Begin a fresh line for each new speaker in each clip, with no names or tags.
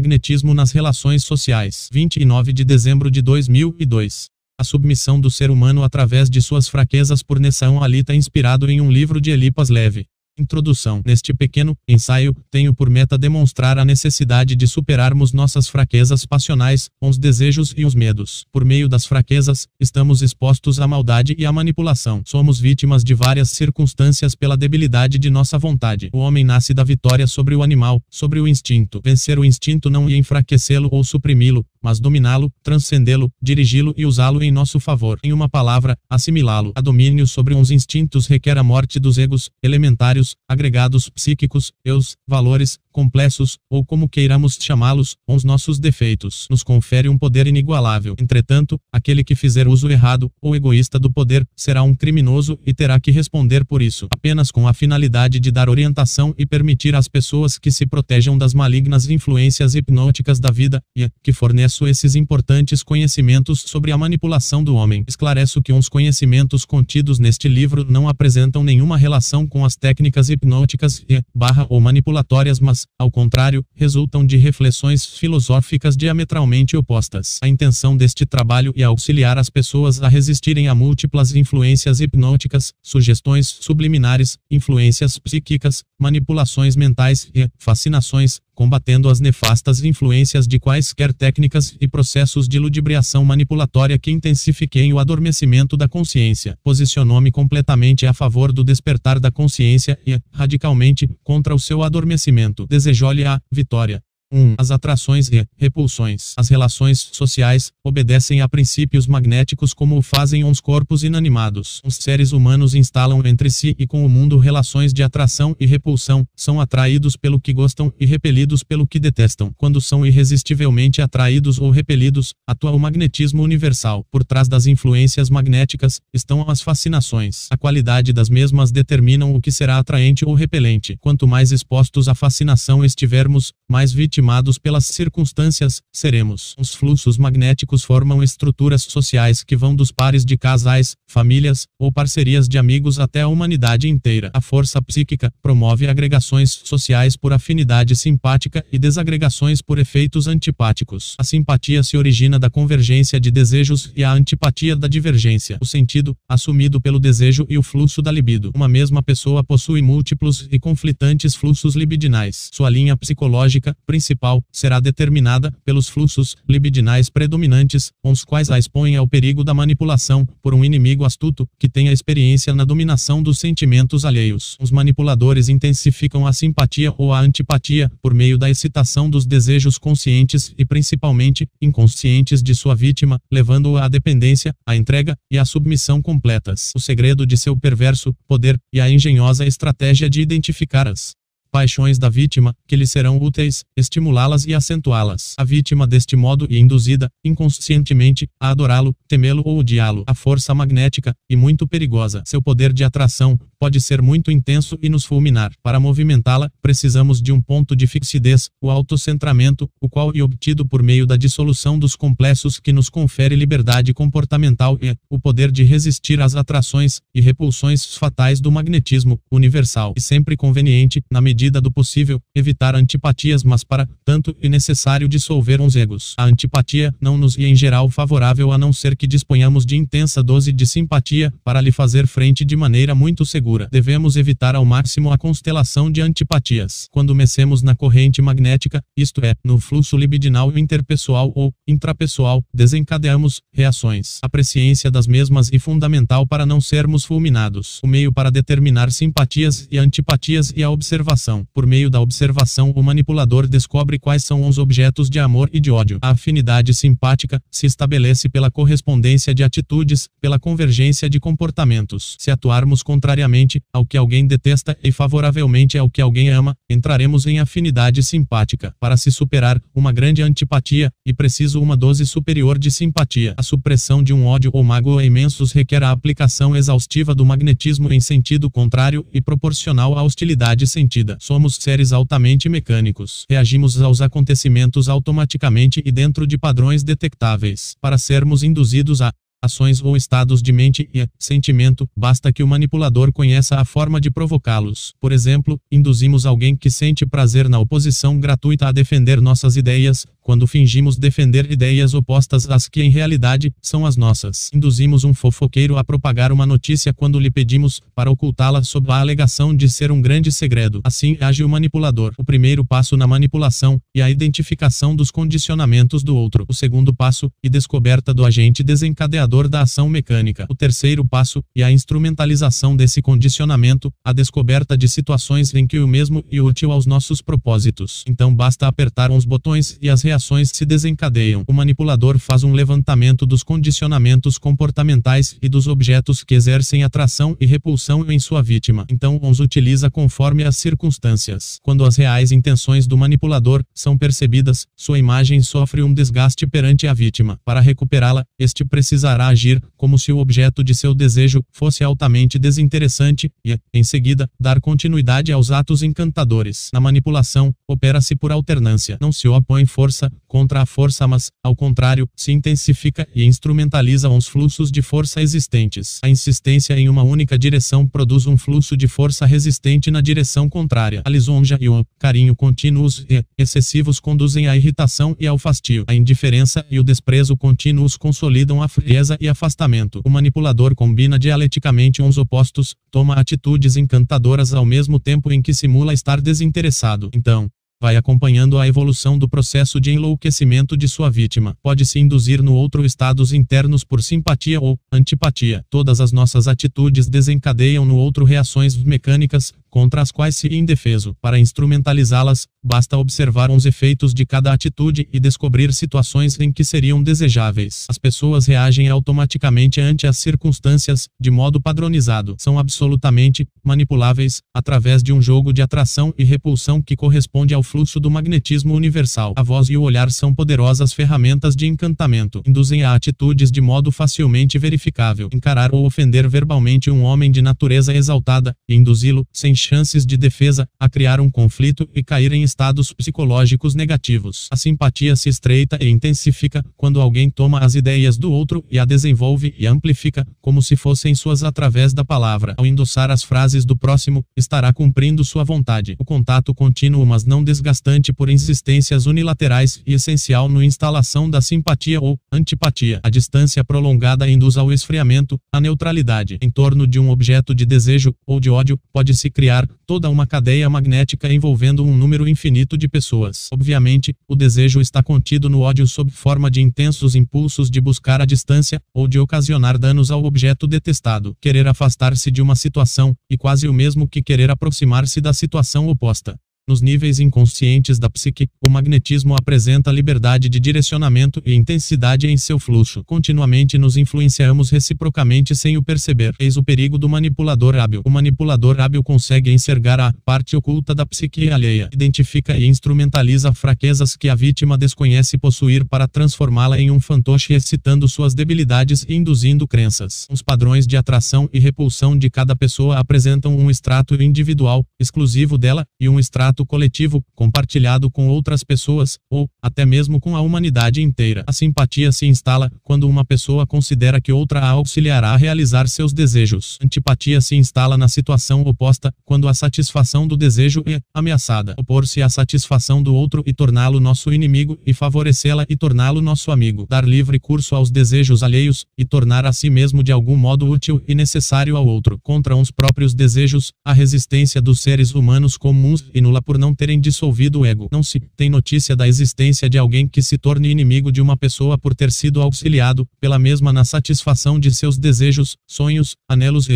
magnetismo nas relações sociais. 29 de dezembro de 2002. A submissão do ser humano através de suas fraquezas por Nessão Alita inspirado em um livro de Elipas Leve. Introdução. Neste pequeno ensaio, tenho por meta demonstrar a necessidade de superarmos nossas fraquezas passionais, os desejos e os medos. Por meio das fraquezas, estamos expostos à maldade e à manipulação. Somos vítimas de várias circunstâncias pela debilidade de nossa vontade. O homem nasce da vitória sobre o animal, sobre o instinto. Vencer o instinto não ia enfraquecê-lo ou suprimi-lo, mas dominá-lo, transcendê-lo, dirigi-lo e usá-lo em nosso favor. Em uma palavra, assimilá-lo. A domínio sobre uns instintos requer a morte dos egos elementares, agregados psíquicos, eus, valores, complexos, ou como queiramos chamá-los, os nossos defeitos, nos confere um poder inigualável. Entretanto, aquele que fizer uso errado ou egoísta do poder será um criminoso e terá que responder por isso, apenas com a finalidade de dar orientação e permitir às pessoas que se protejam das malignas influências hipnóticas da vida e que forneço esses importantes conhecimentos sobre a manipulação do homem. Esclareço que uns conhecimentos contidos neste livro não apresentam nenhuma relação com as técnicas hipnóticas e barra ou manipulatórias, mas ao contrário, resultam de reflexões filosóficas diametralmente opostas. A intenção deste trabalho é auxiliar as pessoas a resistirem a múltiplas influências hipnóticas, sugestões subliminares, influências psíquicas, manipulações mentais e fascinações, combatendo as nefastas influências de quaisquer técnicas e processos de ludibriação manipulatória que intensifiquem o adormecimento da consciência. Posicionou-me completamente a favor do despertar da consciência e, radicalmente, contra o seu adormecimento. Desejou-lhe a vitória. 1. As atrações e repulsões. As relações sociais obedecem a princípios magnéticos como o fazem os corpos inanimados. Os seres humanos instalam entre si e com o mundo relações de atração e repulsão, são atraídos pelo que gostam e repelidos pelo que detestam. Quando são irresistivelmente atraídos ou repelidos, atua o magnetismo universal. Por trás das influências magnéticas estão as fascinações. A qualidade das mesmas determinam o que será atraente ou repelente. Quanto mais expostos à fascinação estivermos, mais vítimas legitimados pelas circunstâncias, seremos. Os fluxos magnéticos formam estruturas sociais que vão dos pares de casais, famílias ou parcerias de amigos até a humanidade inteira. A força psíquica promove agregações sociais por afinidade simpática e desagregações por efeitos antipáticos. A simpatia se origina da convergência de desejos e a antipatia da divergência. O sentido, assumido pelo desejo e o fluxo da libido. Uma mesma pessoa possui múltiplos e conflitantes fluxos libidinais. Sua linha psicológica, principal principal será determinada pelos fluxos libidinais predominantes, com os quais a expõem ao perigo da manipulação por um inimigo astuto que tenha experiência na dominação dos sentimentos alheios. Os manipuladores intensificam a simpatia ou a antipatia por meio da excitação dos desejos conscientes e principalmente inconscientes de sua vítima, levando-o à dependência, à entrega e à submissão completas. O segredo de seu perverso poder e a engenhosa estratégia de identificar as paixões da vítima, que lhe serão úteis, estimulá-las e acentuá-las. A vítima deste modo e induzida, inconscientemente, a adorá-lo, temê-lo ou odiá-lo. A força magnética, e muito perigosa. Seu poder de atração, pode ser muito intenso e nos fulminar. Para movimentá-la, precisamos de um ponto de fixidez, o autocentramento, o qual é obtido por meio da dissolução dos complexos que nos confere liberdade comportamental e o poder de resistir às atrações e repulsões fatais do magnetismo universal. E sempre conveniente, na medida do possível, evitar antipatias, mas para tanto é necessário dissolver uns egos. A antipatia não nos é em geral favorável a não ser que disponhamos de intensa dose de simpatia para lhe fazer frente de maneira muito segura segura. Devemos evitar ao máximo a constelação de antipatias. Quando mecemos na corrente magnética, isto é, no fluxo libidinal interpessoal ou intrapessoal, desencadeamos reações. A presciência das mesmas é fundamental para não sermos fulminados. O meio para determinar simpatias e antipatias e a observação. Por meio da observação, o manipulador descobre quais são os objetos de amor e de ódio. A afinidade simpática se estabelece pela correspondência de atitudes, pela convergência de comportamentos. Se atuarmos contrariamente ao que alguém detesta e favoravelmente ao que alguém ama, entraremos em afinidade simpática. Para se superar uma grande antipatia, e preciso uma dose superior de simpatia. A supressão de um ódio ou mágoa imensos requer a aplicação exaustiva do magnetismo em sentido contrário e proporcional à hostilidade sentida. Somos seres altamente mecânicos. Reagimos aos acontecimentos automaticamente e dentro de padrões detectáveis. Para sermos induzidos a ações ou estados de mente e sentimento, basta que o manipulador conheça a forma de provocá-los. Por exemplo, induzimos alguém que sente prazer na oposição gratuita a defender nossas ideias, quando fingimos defender ideias opostas às que em realidade são as nossas. Induzimos um fofoqueiro a propagar uma notícia quando lhe pedimos para ocultá-la sob a alegação de ser um grande segredo. Assim age o manipulador. O primeiro passo na manipulação e a identificação dos condicionamentos do outro. O segundo passo e descoberta do agente desencadeador da ação mecânica. O terceiro passo e a instrumentalização desse condicionamento, a descoberta de situações em que o mesmo e útil aos nossos propósitos. Então basta apertar uns botões e as reações se desencadeiam. O manipulador faz um levantamento dos condicionamentos comportamentais e dos objetos que exercem atração e repulsão em sua vítima. Então os utiliza conforme as circunstâncias. Quando as reais intenções do manipulador são percebidas, sua imagem sofre um desgaste perante a vítima. Para recuperá-la, este precisará agir como se o objeto de seu desejo fosse altamente desinteressante e, em seguida, dar continuidade aos atos encantadores. Na manipulação, opera-se por alternância. Não se opõe força contra a força, mas, ao contrário, se intensifica e instrumentaliza os fluxos de força existentes. A insistência em uma única direção produz um fluxo de força resistente na direção contrária. A lisonja e o carinho contínuos e excessivos conduzem à irritação e ao fastio. A indiferença e o desprezo contínuos consolidam a frieza e afastamento. O manipulador combina dialeticamente uns opostos, toma atitudes encantadoras ao mesmo tempo em que simula estar desinteressado. Então, vai acompanhando a evolução do processo de enlouquecimento de sua vítima. Pode-se induzir no outro estados internos por simpatia ou antipatia. Todas as nossas atitudes desencadeiam no outro reações mecânicas, contra as quais se indefeso. Para instrumentalizá-las, basta observar os efeitos de cada atitude e descobrir situações em que seriam desejáveis. As pessoas reagem automaticamente ante as circunstâncias, de modo padronizado. São absolutamente manipuláveis, através de um jogo de atração e repulsão que corresponde ao fluxo do magnetismo universal. A voz e o olhar são poderosas ferramentas de encantamento. Induzem a atitudes de modo facilmente verificável. Encarar ou ofender verbalmente um homem de natureza exaltada, e induzi-lo, sem chances de defesa, a criar um conflito e cair em estados psicológicos negativos. A simpatia se estreita e intensifica quando alguém toma as ideias do outro e a desenvolve e amplifica, como se fossem suas através da palavra. Ao endossar as frases do próximo, estará cumprindo sua vontade. O contato contínuo, mas não desgastante por insistências unilaterais e essencial no instalação da simpatia ou antipatia. A distância prolongada induz ao esfriamento, a neutralidade. Em torno de um objeto de desejo ou de ódio, pode-se criar toda uma cadeia magnética envolvendo um número infinito de pessoas. Obviamente, o desejo está contido no ódio sob forma de intensos impulsos de buscar a distância ou de ocasionar danos ao objeto detestado. Querer afastar-se de uma situação, e quase o mesmo que querer aproximar-se da situação oposta. Nos níveis inconscientes da psique, o magnetismo apresenta liberdade de direcionamento e intensidade em seu fluxo. Continuamente nos influenciamos reciprocamente sem o perceber. Eis o perigo do manipulador hábil. O manipulador hábil consegue enxergar a parte oculta da psique alheia, identifica e instrumentaliza fraquezas que a vítima desconhece possuir para transformá-la em um fantoche excitando suas debilidades e induzindo crenças. Os padrões de atração e repulsão de cada pessoa apresentam um extrato individual, exclusivo dela, e um extrato coletivo, compartilhado com outras pessoas, ou, até mesmo com a humanidade inteira. A simpatia se instala quando uma pessoa considera que outra a auxiliará a realizar seus desejos. Antipatia se instala na situação oposta, quando a satisfação do desejo é ameaçada. Opor-se à satisfação do outro e torná-lo nosso inimigo, e favorecê-la e torná-lo nosso amigo. Dar livre curso aos desejos alheios, e tornar a si mesmo de algum modo útil e necessário ao outro. Contra os próprios desejos, a resistência dos seres humanos comuns e nula por não terem dissolvido o ego. Não se tem notícia da existência de alguém que se torne inimigo de uma pessoa por ter sido auxiliado pela mesma na satisfação de seus desejos, sonhos, anelos e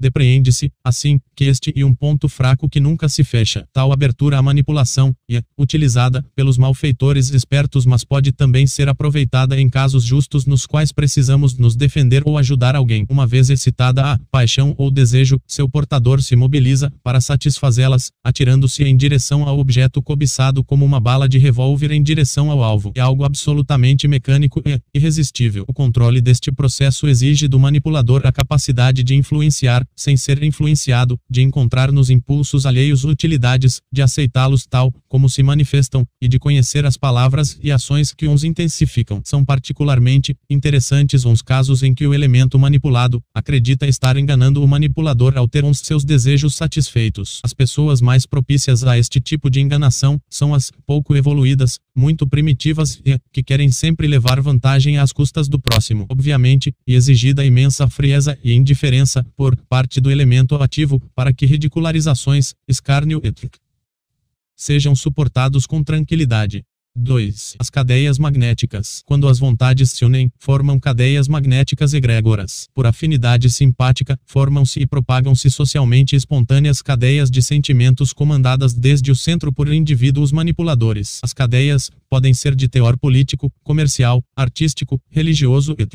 Depreende-se, assim, que este e um ponto fraco que nunca se fecha. Tal abertura à manipulação, é utilizada pelos malfeitores espertos mas pode também ser aproveitada em casos justos nos quais precisamos nos defender ou ajudar alguém. Uma vez excitada a paixão ou desejo, seu portador se mobiliza para satisfazê-las, atirando-se em direção ao objeto cobiçado como uma bala de revólver em direção ao alvo. É algo absolutamente mecânico e irresistível. O controle deste processo exige do manipulador a capacidade de influenciar sem ser influenciado, de encontrar nos impulsos alheios utilidades, de aceitá-los tal como se manifestam, e de conhecer as palavras e ações que os intensificam. São particularmente interessantes uns casos em que o elemento manipulado acredita estar enganando o manipulador ao ter uns seus desejos satisfeitos. As pessoas mais propícias a este tipo de enganação são as pouco evoluídas, muito primitivas e que querem sempre levar vantagem às custas do próximo. Obviamente, e exigida imensa frieza e indiferença por parte do elemento ativo para que ridicularizações, escárnio e sejam suportados com tranquilidade. 2. As cadeias magnéticas. Quando as vontades se unem, formam cadeias magnéticas egrégoras. Por afinidade simpática, formam-se e propagam-se socialmente espontâneas cadeias de sentimentos comandadas desde o centro por indivíduos manipuladores. As cadeias podem ser de teor político, comercial, artístico, religioso e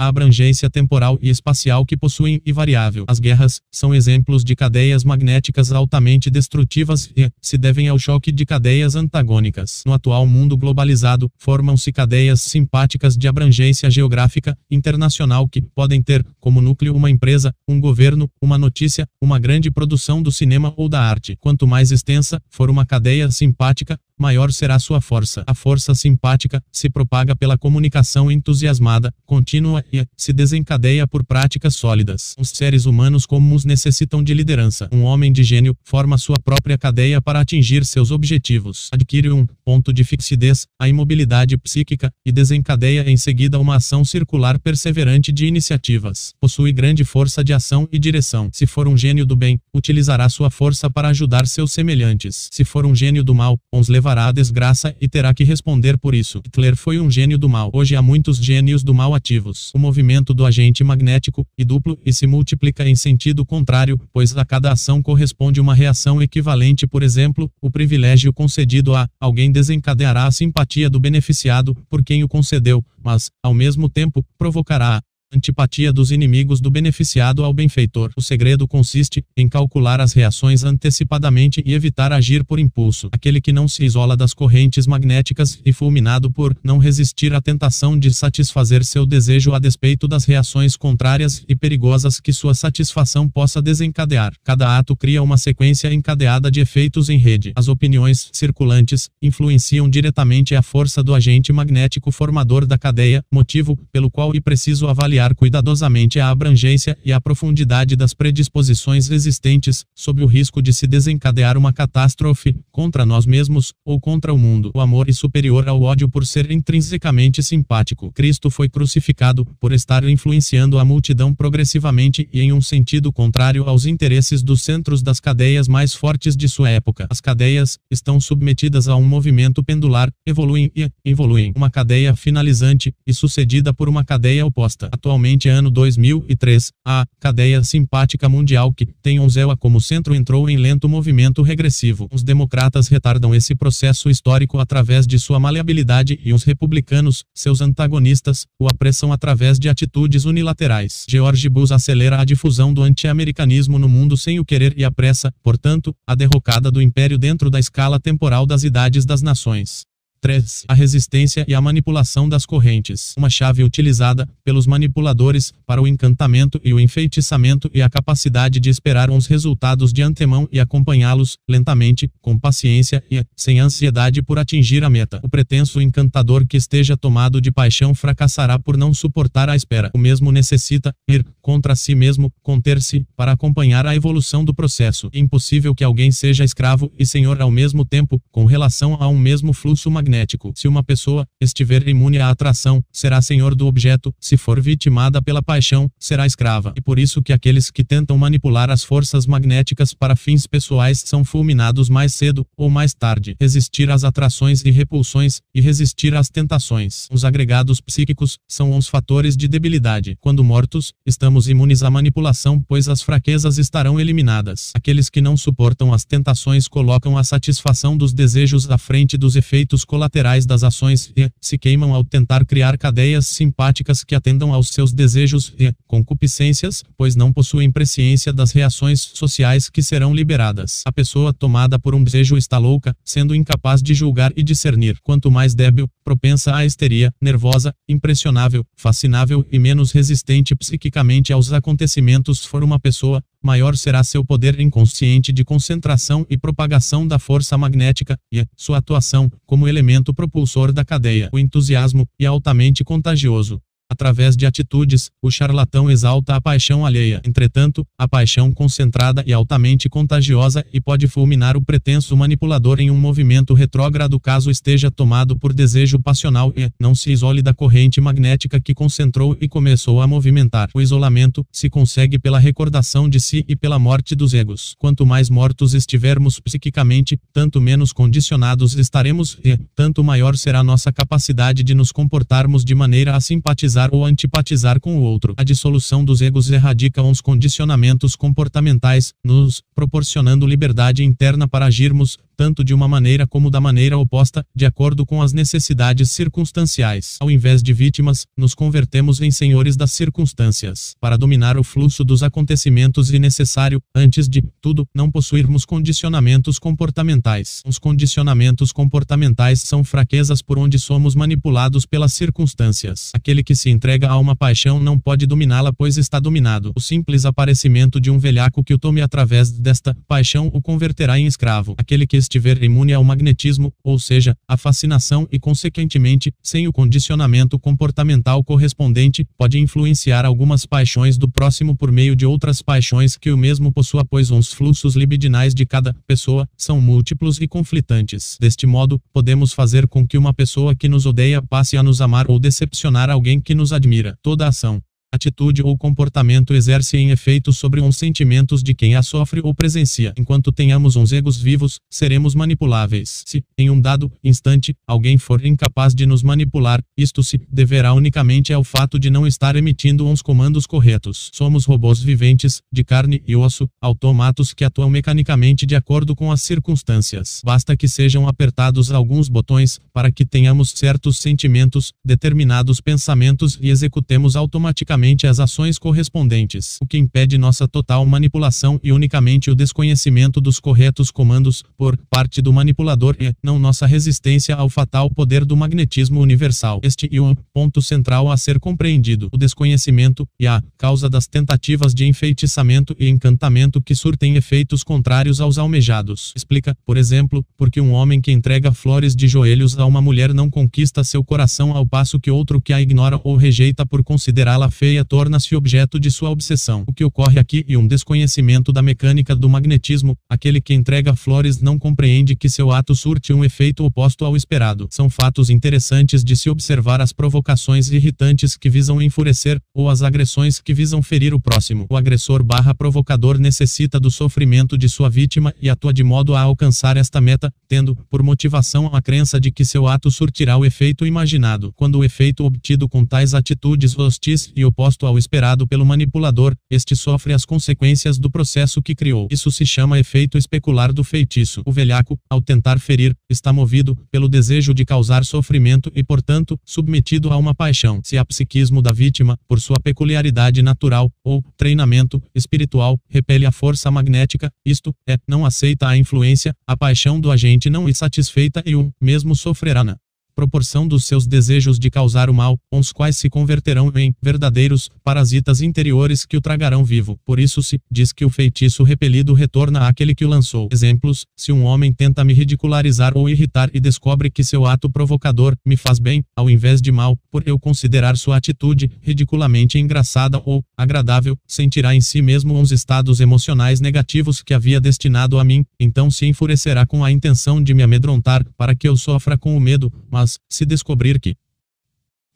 a abrangência temporal e espacial que possuem e variável. As guerras são exemplos de cadeias magnéticas altamente destrutivas e se devem ao choque de cadeias antagônicas. No atual mundo globalizado, formam-se cadeias simpáticas de abrangência geográfica internacional que podem ter como núcleo uma empresa, um governo, uma notícia, uma grande produção do cinema ou da arte. Quanto mais extensa for uma cadeia simpática, maior será sua força. A força simpática se propaga pela comunicação entusiasmada, contínua se desencadeia por práticas sólidas. Os seres humanos comuns necessitam de liderança. Um homem de gênio forma sua própria cadeia para atingir seus objetivos. Adquire um ponto de fixidez, a imobilidade psíquica e desencadeia em seguida uma ação circular perseverante de iniciativas. Possui grande força de ação e direção. Se for um gênio do bem, utilizará sua força para ajudar seus semelhantes. Se for um gênio do mal, os levará à desgraça e terá que responder por isso. Hitler foi um gênio do mal. Hoje há muitos gênios do mal ativos. Movimento do agente magnético e duplo e se multiplica em sentido contrário, pois a cada ação corresponde uma reação equivalente. Por exemplo, o privilégio concedido a alguém desencadeará a simpatia do beneficiado por quem o concedeu, mas, ao mesmo tempo, provocará Antipatia dos inimigos do beneficiado ao benfeitor. O segredo consiste em calcular as reações antecipadamente e evitar agir por impulso. Aquele que não se isola das correntes magnéticas e fulminado por não resistir à tentação de satisfazer seu desejo a despeito das reações contrárias e perigosas que sua satisfação possa desencadear. Cada ato cria uma sequência encadeada de efeitos em rede. As opiniões circulantes influenciam diretamente a força do agente magnético formador da cadeia, motivo pelo qual é preciso avaliar avaliar cuidadosamente a abrangência e a profundidade das predisposições existentes, sob o risco de se desencadear uma catástrofe, contra nós mesmos, ou contra o mundo. O amor é superior ao ódio por ser intrinsecamente simpático. Cristo foi crucificado, por estar influenciando a multidão progressivamente e em um sentido contrário aos interesses dos centros das cadeias mais fortes de sua época. As cadeias estão submetidas a um movimento pendular, evoluem e evoluem. Uma cadeia finalizante e sucedida por uma cadeia oposta atualmente ano 2003, a cadeia simpática mundial que tem Onzela como centro entrou em lento movimento regressivo. Os democratas retardam esse processo histórico através de sua maleabilidade e os republicanos, seus antagonistas, o apressam através de atitudes unilaterais. George Bush acelera a difusão do anti-americanismo no mundo sem o querer e apressa, portanto, a derrocada do império dentro da escala temporal das idades das nações. 3. A resistência e a manipulação das correntes. Uma chave utilizada pelos manipuladores para o encantamento e o enfeitiçamento e a capacidade de esperar uns resultados de antemão e acompanhá-los lentamente, com paciência e sem ansiedade por atingir a meta. O pretenso encantador que esteja tomado de paixão fracassará por não suportar a espera. O mesmo necessita ir contra si mesmo, conter-se para acompanhar a evolução do processo. É impossível que alguém seja escravo e senhor ao mesmo tempo, com relação a um mesmo fluxo magnético magnético. Se uma pessoa estiver imune à atração, será senhor do objeto, se for vitimada pela paixão, será escrava. E por isso que aqueles que tentam manipular as forças magnéticas para fins pessoais são fulminados mais cedo ou mais tarde. Resistir às atrações e repulsões e resistir às tentações. Os agregados psíquicos são os fatores de debilidade. Quando mortos, estamos imunes à manipulação, pois as fraquezas estarão eliminadas. Aqueles que não suportam as tentações colocam a satisfação dos desejos à frente dos efeitos colaterais colaterais das ações e se queimam ao tentar criar cadeias simpáticas que atendam aos seus desejos e concupiscências, pois não possuem presciência das reações sociais que serão liberadas. A pessoa tomada por um desejo está louca, sendo incapaz de julgar e discernir. Quanto mais débil, propensa à histeria, nervosa, impressionável, fascinável e menos resistente psiquicamente aos acontecimentos for uma pessoa, maior será seu poder inconsciente de concentração e propagação da força magnética, e sua atuação, como elemento propulsor da cadeia. O entusiasmo, e altamente contagioso. Através de atitudes, o charlatão exalta a paixão alheia. Entretanto, a paixão concentrada e altamente contagiosa e pode fulminar o pretenso manipulador em um movimento retrógrado caso esteja tomado por desejo passional e não se isole da corrente magnética que concentrou e começou a movimentar. O isolamento se consegue pela recordação de si e pela morte dos egos. Quanto mais mortos estivermos psiquicamente, tanto menos condicionados estaremos e tanto maior será nossa capacidade de nos comportarmos de maneira a simpatizar simpatizar ou antipatizar com o outro. A dissolução dos egos erradica os condicionamentos comportamentais, nos proporcionando liberdade interna para agirmos, tanto de uma maneira como da maneira oposta, de acordo com as necessidades circunstanciais. Ao invés de vítimas, nos convertemos em senhores das circunstâncias. Para dominar o fluxo dos acontecimentos é necessário, antes de tudo, não possuirmos condicionamentos comportamentais. Os condicionamentos comportamentais são fraquezas por onde somos manipulados pelas circunstâncias. Aquele que se entrega a uma paixão não pode dominá-la pois está dominado. O simples aparecimento de um velhaco que o tome através desta paixão o converterá em escravo. Aquele que estiver imune ao magnetismo, ou seja, à fascinação e, consequentemente, sem o condicionamento comportamental correspondente, pode influenciar algumas paixões do próximo por meio de outras paixões que o mesmo possua, pois os fluxos libidinais de cada pessoa são múltiplos e conflitantes. Deste modo, podemos fazer com que uma pessoa que nos odeia passe a nos amar ou decepcionar alguém que nos admira. Toda ação atitude ou comportamento exercem efeito sobre os sentimentos de quem a sofre ou presencia. Enquanto tenhamos uns egos vivos, seremos manipuláveis. Se, em um dado instante, alguém for incapaz de nos manipular, isto se deverá unicamente ao fato de não estar emitindo uns comandos corretos. Somos robôs viventes, de carne e osso, automatos que atuam mecanicamente de acordo com as circunstâncias. Basta que sejam apertados alguns botões, para que tenhamos certos sentimentos, determinados pensamentos e executemos automaticamente as ações correspondentes, o que impede nossa total manipulação e unicamente o desconhecimento dos corretos comandos, por parte do manipulador e, não nossa resistência ao fatal poder do magnetismo universal. Este é o ponto central a ser compreendido. O desconhecimento, e a causa das tentativas de enfeitiçamento e encantamento que surtem efeitos contrários aos almejados. Explica, por exemplo, porque um homem que entrega flores de joelhos a uma mulher não conquista seu coração ao passo que outro que a ignora ou rejeita por considerá-la feia torna-se objeto de sua obsessão. O que ocorre aqui e um desconhecimento da mecânica do magnetismo, aquele que entrega flores não compreende que seu ato surte um efeito oposto ao esperado. São fatos interessantes de se observar as provocações irritantes que visam enfurecer, ou as agressões que visam ferir o próximo. O agressor barra provocador necessita do sofrimento de sua vítima e atua de modo a alcançar esta meta, tendo, por motivação, a crença de que seu ato surtirá o efeito imaginado. Quando o efeito obtido com tais atitudes hostis e opostos oposto ao esperado pelo manipulador, este sofre as consequências do processo que criou. Isso se chama efeito especular do feitiço. O velhaco, ao tentar ferir, está movido pelo desejo de causar sofrimento e, portanto, submetido a uma paixão. Se a psiquismo da vítima, por sua peculiaridade natural ou treinamento espiritual, repele a força magnética, isto é, não aceita a influência, a paixão do agente não é satisfeita e o mesmo sofrerá na proporção dos seus desejos de causar o mal, os quais se converterão em verdadeiros parasitas interiores que o tragarão vivo. Por isso se diz que o feitiço repelido retorna àquele que o lançou. Exemplos: se um homem tenta me ridicularizar ou irritar e descobre que seu ato provocador me faz bem, ao invés de mal, por eu considerar sua atitude ridiculamente engraçada ou agradável, sentirá em si mesmo uns estados emocionais negativos que havia destinado a mim, então se enfurecerá com a intenção de me amedrontar para que eu sofra com o medo, mas se descobrir que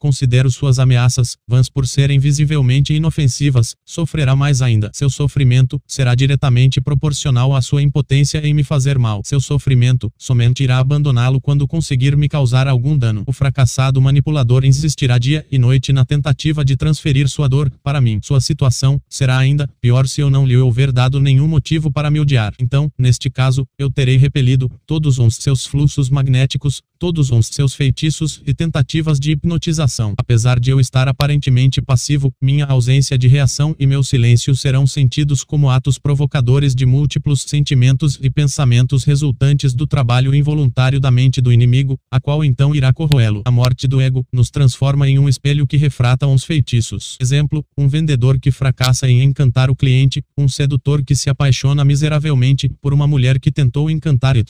considero suas ameaças, vãs por serem visivelmente inofensivas, sofrerá mais ainda. Seu sofrimento será diretamente proporcional à sua impotência em me fazer mal. Seu sofrimento somente irá abandoná-lo quando conseguir me causar algum dano. O fracassado manipulador insistirá dia e noite na tentativa de transferir sua dor para mim. Sua situação será ainda pior se eu não lhe houver dado nenhum motivo para me odiar. Então, neste caso, eu terei repelido todos os seus fluxos magnéticos, todos os seus feitiços e tentativas de hipnotização. Apesar de eu estar aparentemente passivo, minha ausência de reação e meu silêncio serão sentidos como atos provocadores de múltiplos sentimentos e pensamentos resultantes do trabalho involuntário da mente do inimigo, a qual então irá corroê-lo. A morte do ego nos transforma em um espelho que refrata uns feitiços. Exemplo, um vendedor que fracassa em encantar o cliente, um sedutor que se apaixona miseravelmente por uma mulher que tentou encantar ele.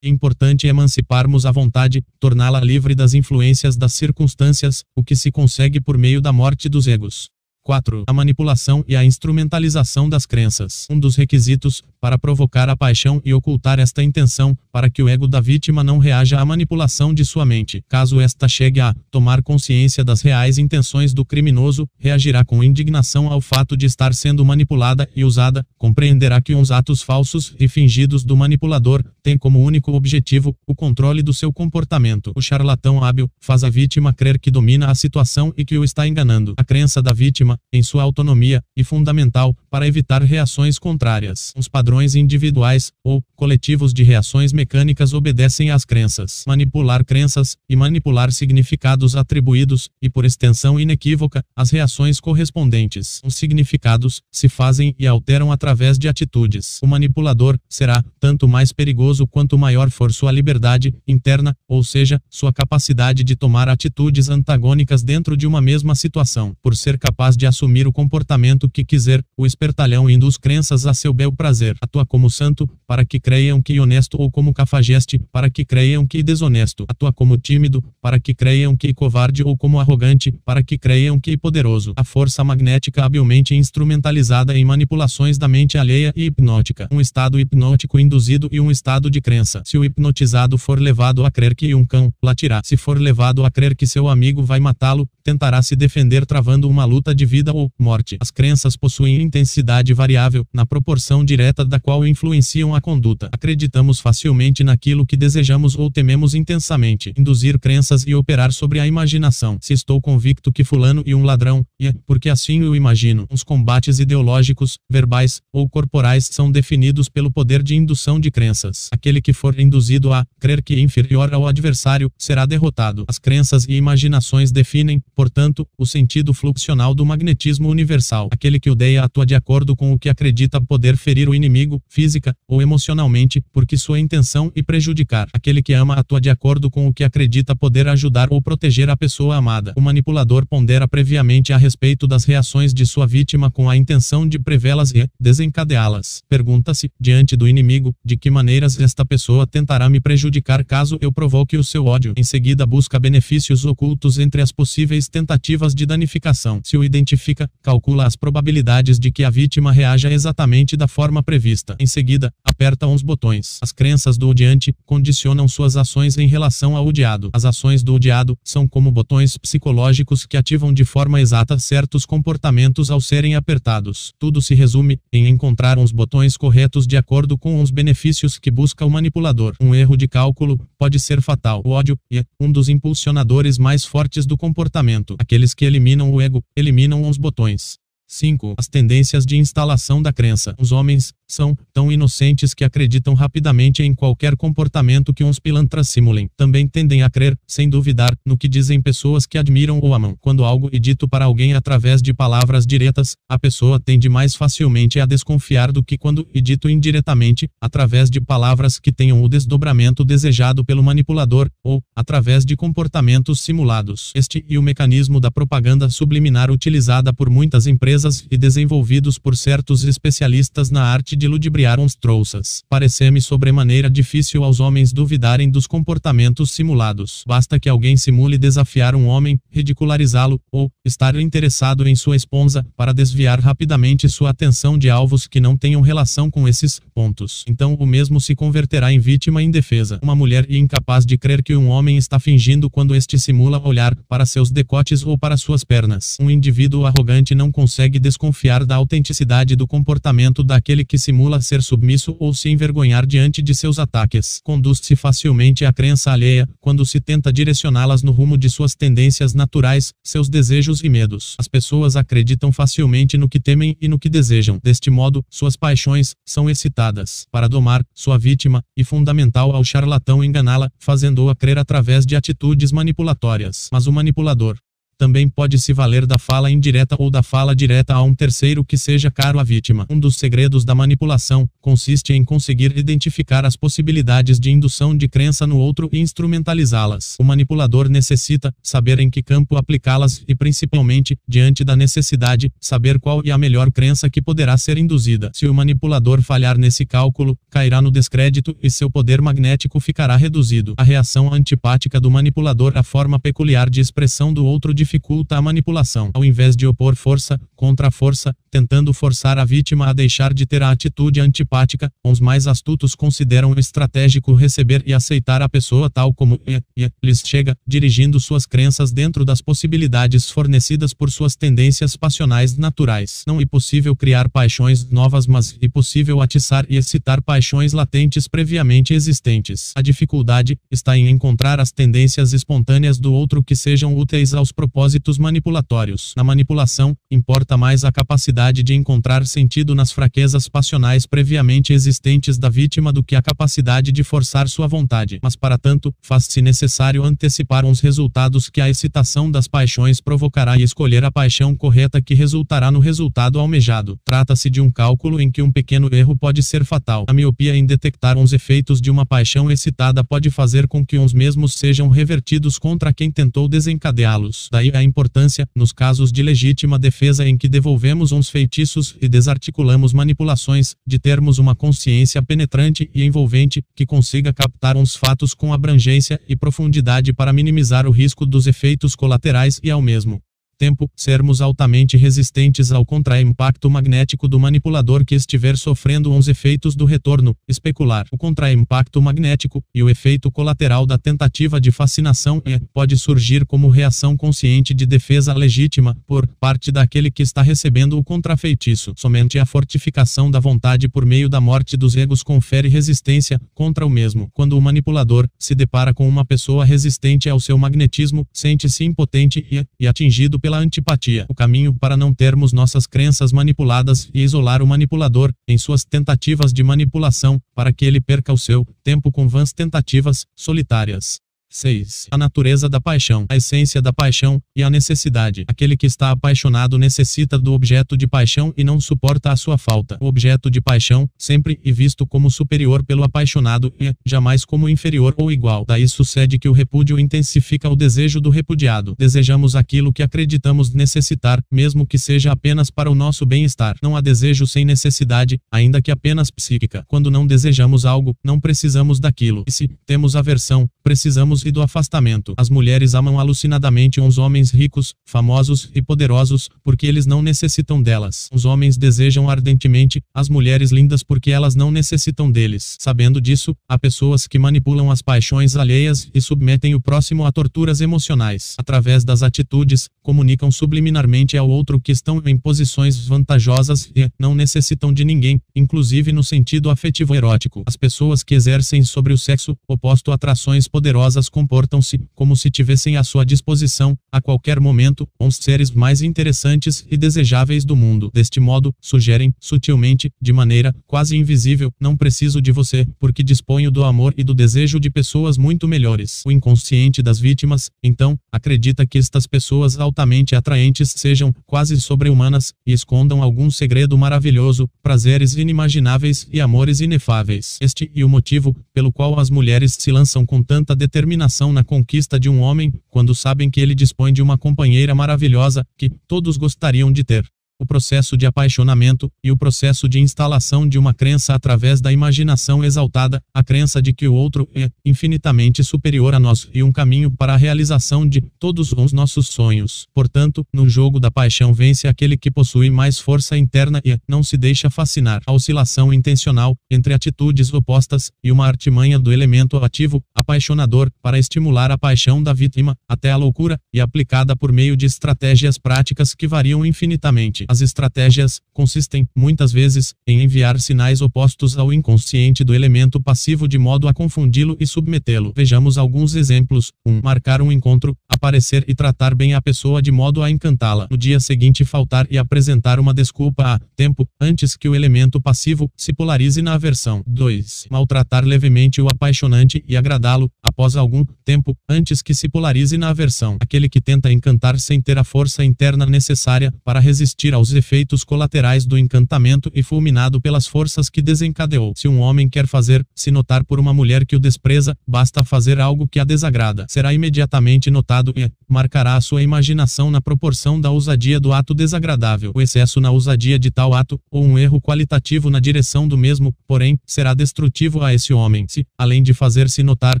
Importante emanciparmos a vontade, torná-la livre das influências das circunstâncias, o que se consegue por meio da morte dos egos. 4. A manipulação e a instrumentalização das crenças. Um dos requisitos para provocar a paixão e ocultar esta intenção, para que o ego da vítima não reaja à manipulação de sua mente. Caso esta chegue a tomar consciência das reais intenções do criminoso, reagirá com indignação ao fato de estar sendo manipulada e usada, compreenderá que os atos falsos e fingidos do manipulador têm como único objetivo o controle do seu comportamento. O charlatão hábil faz a vítima crer que domina a situação e que o está enganando. A crença da vítima, em sua autonomia, é fundamental para evitar reações contrárias. Os padrões individuais ou coletivos de reações mecânicas obedecem às crenças. Manipular crenças e manipular significados atribuídos e por extensão inequívoca as reações correspondentes. Os significados se fazem e alteram através de atitudes. O manipulador será tanto mais perigoso quanto maior for sua liberdade interna, ou seja, sua capacidade de tomar atitudes antagônicas dentro de uma mesma situação. Por ser capaz de assumir o comportamento que quiser, o espertalhão induz crenças a seu bel prazer. Atua como santo, para que creiam que honesto ou como cafajeste, para que creiam que desonesto. Atua como tímido, para que creiam que covarde ou como arrogante, para que creiam que poderoso. A força magnética habilmente instrumentalizada em manipulações da mente alheia e hipnótica. Um estado hipnótico induzido e um estado de crença. Se o hipnotizado for levado a crer que um cão latirá, se for levado a crer que seu amigo vai matá-lo, tentará se defender travando uma luta de vida ou morte. As crenças possuem intensidade variável, na proporção direta da qual influenciam a conduta. Acreditamos facilmente naquilo que desejamos ou tememos intensamente. Induzir crenças e operar sobre a imaginação. Se estou convicto que fulano e um ladrão, e é porque assim eu imagino. Os combates ideológicos, verbais ou corporais são definidos pelo poder de indução de crenças. Aquele que for induzido a crer que é inferior ao adversário será derrotado. As crenças e imaginações definem, portanto, o sentido fluxional do magnetismo universal. Aquele que odeia atua de acordo com o que acredita poder ferir o inimigo, física ou emocionalmente, porque sua intenção é prejudicar. Aquele que ama atua de acordo com o que acredita poder ajudar ou proteger a pessoa amada. O manipulador pondera previamente a respeito das reações de sua vítima com a intenção de prevê-las e desencadeá-las. Pergunta-se, diante do inimigo, de que maneiras esta pessoa tentará me prejudicar caso eu provoque o seu ódio. Em seguida busca benefícios ocultos entre as possíveis tentativas de danificação. Se o identifica, calcula as probabilidades de que a vítima reaja exatamente da forma prevista. Em seguida, aperta uns botões. As crenças do odiante condicionam suas ações em relação ao odiado. As ações do odiado são como botões psicológicos que ativam de forma exata certos comportamentos ao serem apertados. Tudo se resume em encontrar uns botões corretos de acordo com os benefícios que busca o manipulador. Um erro de cálculo pode ser fatal. O ódio é um dos impulsionadores mais fortes do comportamento. Aqueles que eliminam o ego eliminam os botões. 5. As tendências de instalação da crença. Os homens são tão inocentes que acreditam rapidamente em qualquer comportamento que uns pilantras simulem. Também tendem a crer, sem duvidar, no que dizem pessoas que admiram ou amam. Quando algo é dito para alguém através de palavras diretas, a pessoa tende mais facilmente a desconfiar do que quando é dito indiretamente, através de palavras que tenham o desdobramento desejado pelo manipulador, ou através de comportamentos simulados. Este é o mecanismo da propaganda subliminar utilizada por muitas empresas e desenvolvidos por certos especialistas na arte simplesmente de ludibriar uns trouxas. Pareceu-me sobremaneira difícil aos homens duvidarem dos comportamentos simulados. Basta que alguém simule desafiar um homem, ridicularizá-lo, ou estar interessado em sua esposa, para desviar rapidamente sua atenção de alvos que não tenham relação com esses pontos. Então o mesmo se converterá em vítima indefesa. Uma mulher incapaz de crer que um homem está fingindo quando este simula olhar para seus decotes ou para suas pernas. Um indivíduo arrogante não consegue desconfiar da autenticidade do comportamento daquele que simula ser submisso ou se envergonhar diante de seus ataques. Conduz-se facilmente à crença alheia, quando se tenta direcioná-las no rumo de suas tendências naturais, seus desejos e medos. As pessoas acreditam facilmente no que temem e no que desejam. Deste modo, suas paixões são excitadas para domar sua vítima e fundamental ao charlatão enganá-la, fazendo-a crer através de atitudes manipulatórias. Mas o manipulador também pode se valer da fala indireta ou da fala direta a um terceiro que seja caro à vítima. Um dos segredos da manipulação consiste em conseguir identificar as possibilidades de indução de crença no outro e instrumentalizá-las. O manipulador necessita saber em que campo aplicá-las e, principalmente, diante da necessidade, saber qual é a melhor crença que poderá ser induzida. Se o manipulador falhar nesse cálculo, cairá no descrédito e seu poder magnético ficará reduzido. A reação antipática do manipulador à forma peculiar de expressão do outro dificulta a manipulação. Ao invés de opor força contra força, tentando forçar a vítima a deixar de ter a atitude antipática, os mais astutos consideram estratégico receber e aceitar a pessoa tal como é, é, lhes chega, dirigindo suas crenças dentro das possibilidades fornecidas por suas tendências passionais naturais. Não é possível criar paixões novas, mas é possível atiçar e excitar paixões latentes previamente existentes. A dificuldade está em encontrar as tendências espontâneas do outro que sejam úteis aos propósitos propósitos manipulatórios. Na manipulação, importa mais a capacidade de encontrar sentido nas fraquezas passionais previamente existentes da vítima do que a capacidade de forçar sua vontade. Mas para tanto, faz-se necessário antecipar uns resultados que a excitação das paixões provocará e escolher a paixão correta que resultará no resultado almejado. Trata-se de um cálculo em que um pequeno erro pode ser fatal. A miopia em detectar uns efeitos de uma paixão excitada pode fazer com que uns mesmos sejam revertidos contra quem tentou desencadeá-los. Daí a importância, nos casos de legítima defesa em que devolvemos uns feitiços e desarticulamos manipulações, de termos uma consciência penetrante e envolvente, que consiga captar uns fatos com abrangência e profundidade para minimizar o risco dos efeitos colaterais e ao mesmo tempo, sermos altamente resistentes ao contra-impacto magnético do manipulador que estiver sofrendo os efeitos do retorno, especular. O contra-impacto magnético e o efeito colateral da tentativa de fascinação é, pode surgir como reação consciente de defesa legítima, por parte daquele que está recebendo o contrafeitiço. Somente a fortificação da vontade por meio da morte dos egos confere resistência contra o mesmo. Quando o manipulador se depara com uma pessoa resistente ao seu magnetismo, sente-se impotente e, e atingido pela antipatia. O caminho para não termos nossas crenças manipuladas e isolar o manipulador em suas tentativas de manipulação, para que ele perca o seu tempo com vãs tentativas solitárias. 6. A natureza da paixão, a essência da paixão e a necessidade. Aquele que está apaixonado necessita do objeto de paixão e não suporta a sua falta. O objeto de paixão, sempre e visto como superior pelo apaixonado e jamais como inferior ou igual. Daí sucede que o repúdio intensifica o desejo do repudiado. Desejamos aquilo que acreditamos necessitar, mesmo que seja apenas para o nosso bem-estar. Não há desejo sem necessidade, ainda que apenas psíquica. Quando não desejamos algo, não precisamos daquilo. E se temos aversão, precisamos e do afastamento. As mulheres amam alucinadamente uns homens ricos, famosos e poderosos, porque eles não necessitam delas. Os homens desejam ardentemente as mulheres lindas porque elas não necessitam deles. Sabendo disso, há pessoas que manipulam as paixões alheias e submetem o próximo a torturas emocionais. Através das atitudes, comunicam subliminarmente ao outro que estão em posições vantajosas e não necessitam de ninguém, inclusive no sentido afetivo erótico. As pessoas que exercem sobre o sexo oposto atrações poderosas comportam-se como se tivessem à sua disposição, a qualquer momento, os seres mais interessantes e desejáveis do mundo. Deste modo, sugerem, sutilmente, de maneira quase invisível, não preciso de você, porque disponho do amor e do desejo de pessoas muito melhores. O inconsciente das vítimas, então, acredita que estas pessoas altamente atraentes sejam quase sobre-humanas e escondam algum segredo maravilhoso, prazeres inimagináveis e amores inefáveis. Este é o motivo pelo qual as mulheres se lançam com tanta determinação determinação na conquista de um homem, quando sabem que ele dispõe de uma companheira maravilhosa, que todos gostariam de ter. O processo de apaixonamento, e o processo de instalação de uma crença através da imaginação exaltada, a crença de que o outro é infinitamente superior a nós e um caminho para a realização de todos os nossos sonhos. Portanto, no jogo da paixão vence aquele que possui mais força interna e não se deixa fascinar. A oscilação intencional entre atitudes opostas e uma artimanha do elemento ativo, apaixonador, para estimular a paixão da vítima até a loucura e aplicada por meio de estratégias práticas que variam infinitamente. As estratégias consistem, muitas vezes, em enviar sinais opostos ao inconsciente do elemento passivo de modo a confundi-lo e submetê-lo. Vejamos alguns exemplos. 1. Um, marcar um encontro, aparecer e tratar bem a pessoa de modo a encantá-la. No dia seguinte faltar e apresentar uma desculpa a tempo, antes que o elemento passivo se polarize na aversão. 2. Maltratar levemente o apaixonante e agradá-lo, após algum tempo, antes que se polarize na aversão. Aquele que tenta encantar sem ter a força interna necessária para resistir aos efeitos colaterais do encantamento e fulminado pelas forças que desencadeou. Se um homem quer fazer-se notar por uma mulher que o despreza, basta fazer algo que a desagrada. Será imediatamente notado e marcará a sua imaginação na proporção da ousadia do ato desagradável. O excesso na ousadia de tal ato, ou um erro qualitativo na direção do mesmo, porém, será destrutivo a esse homem. Se, além de fazer-se notar,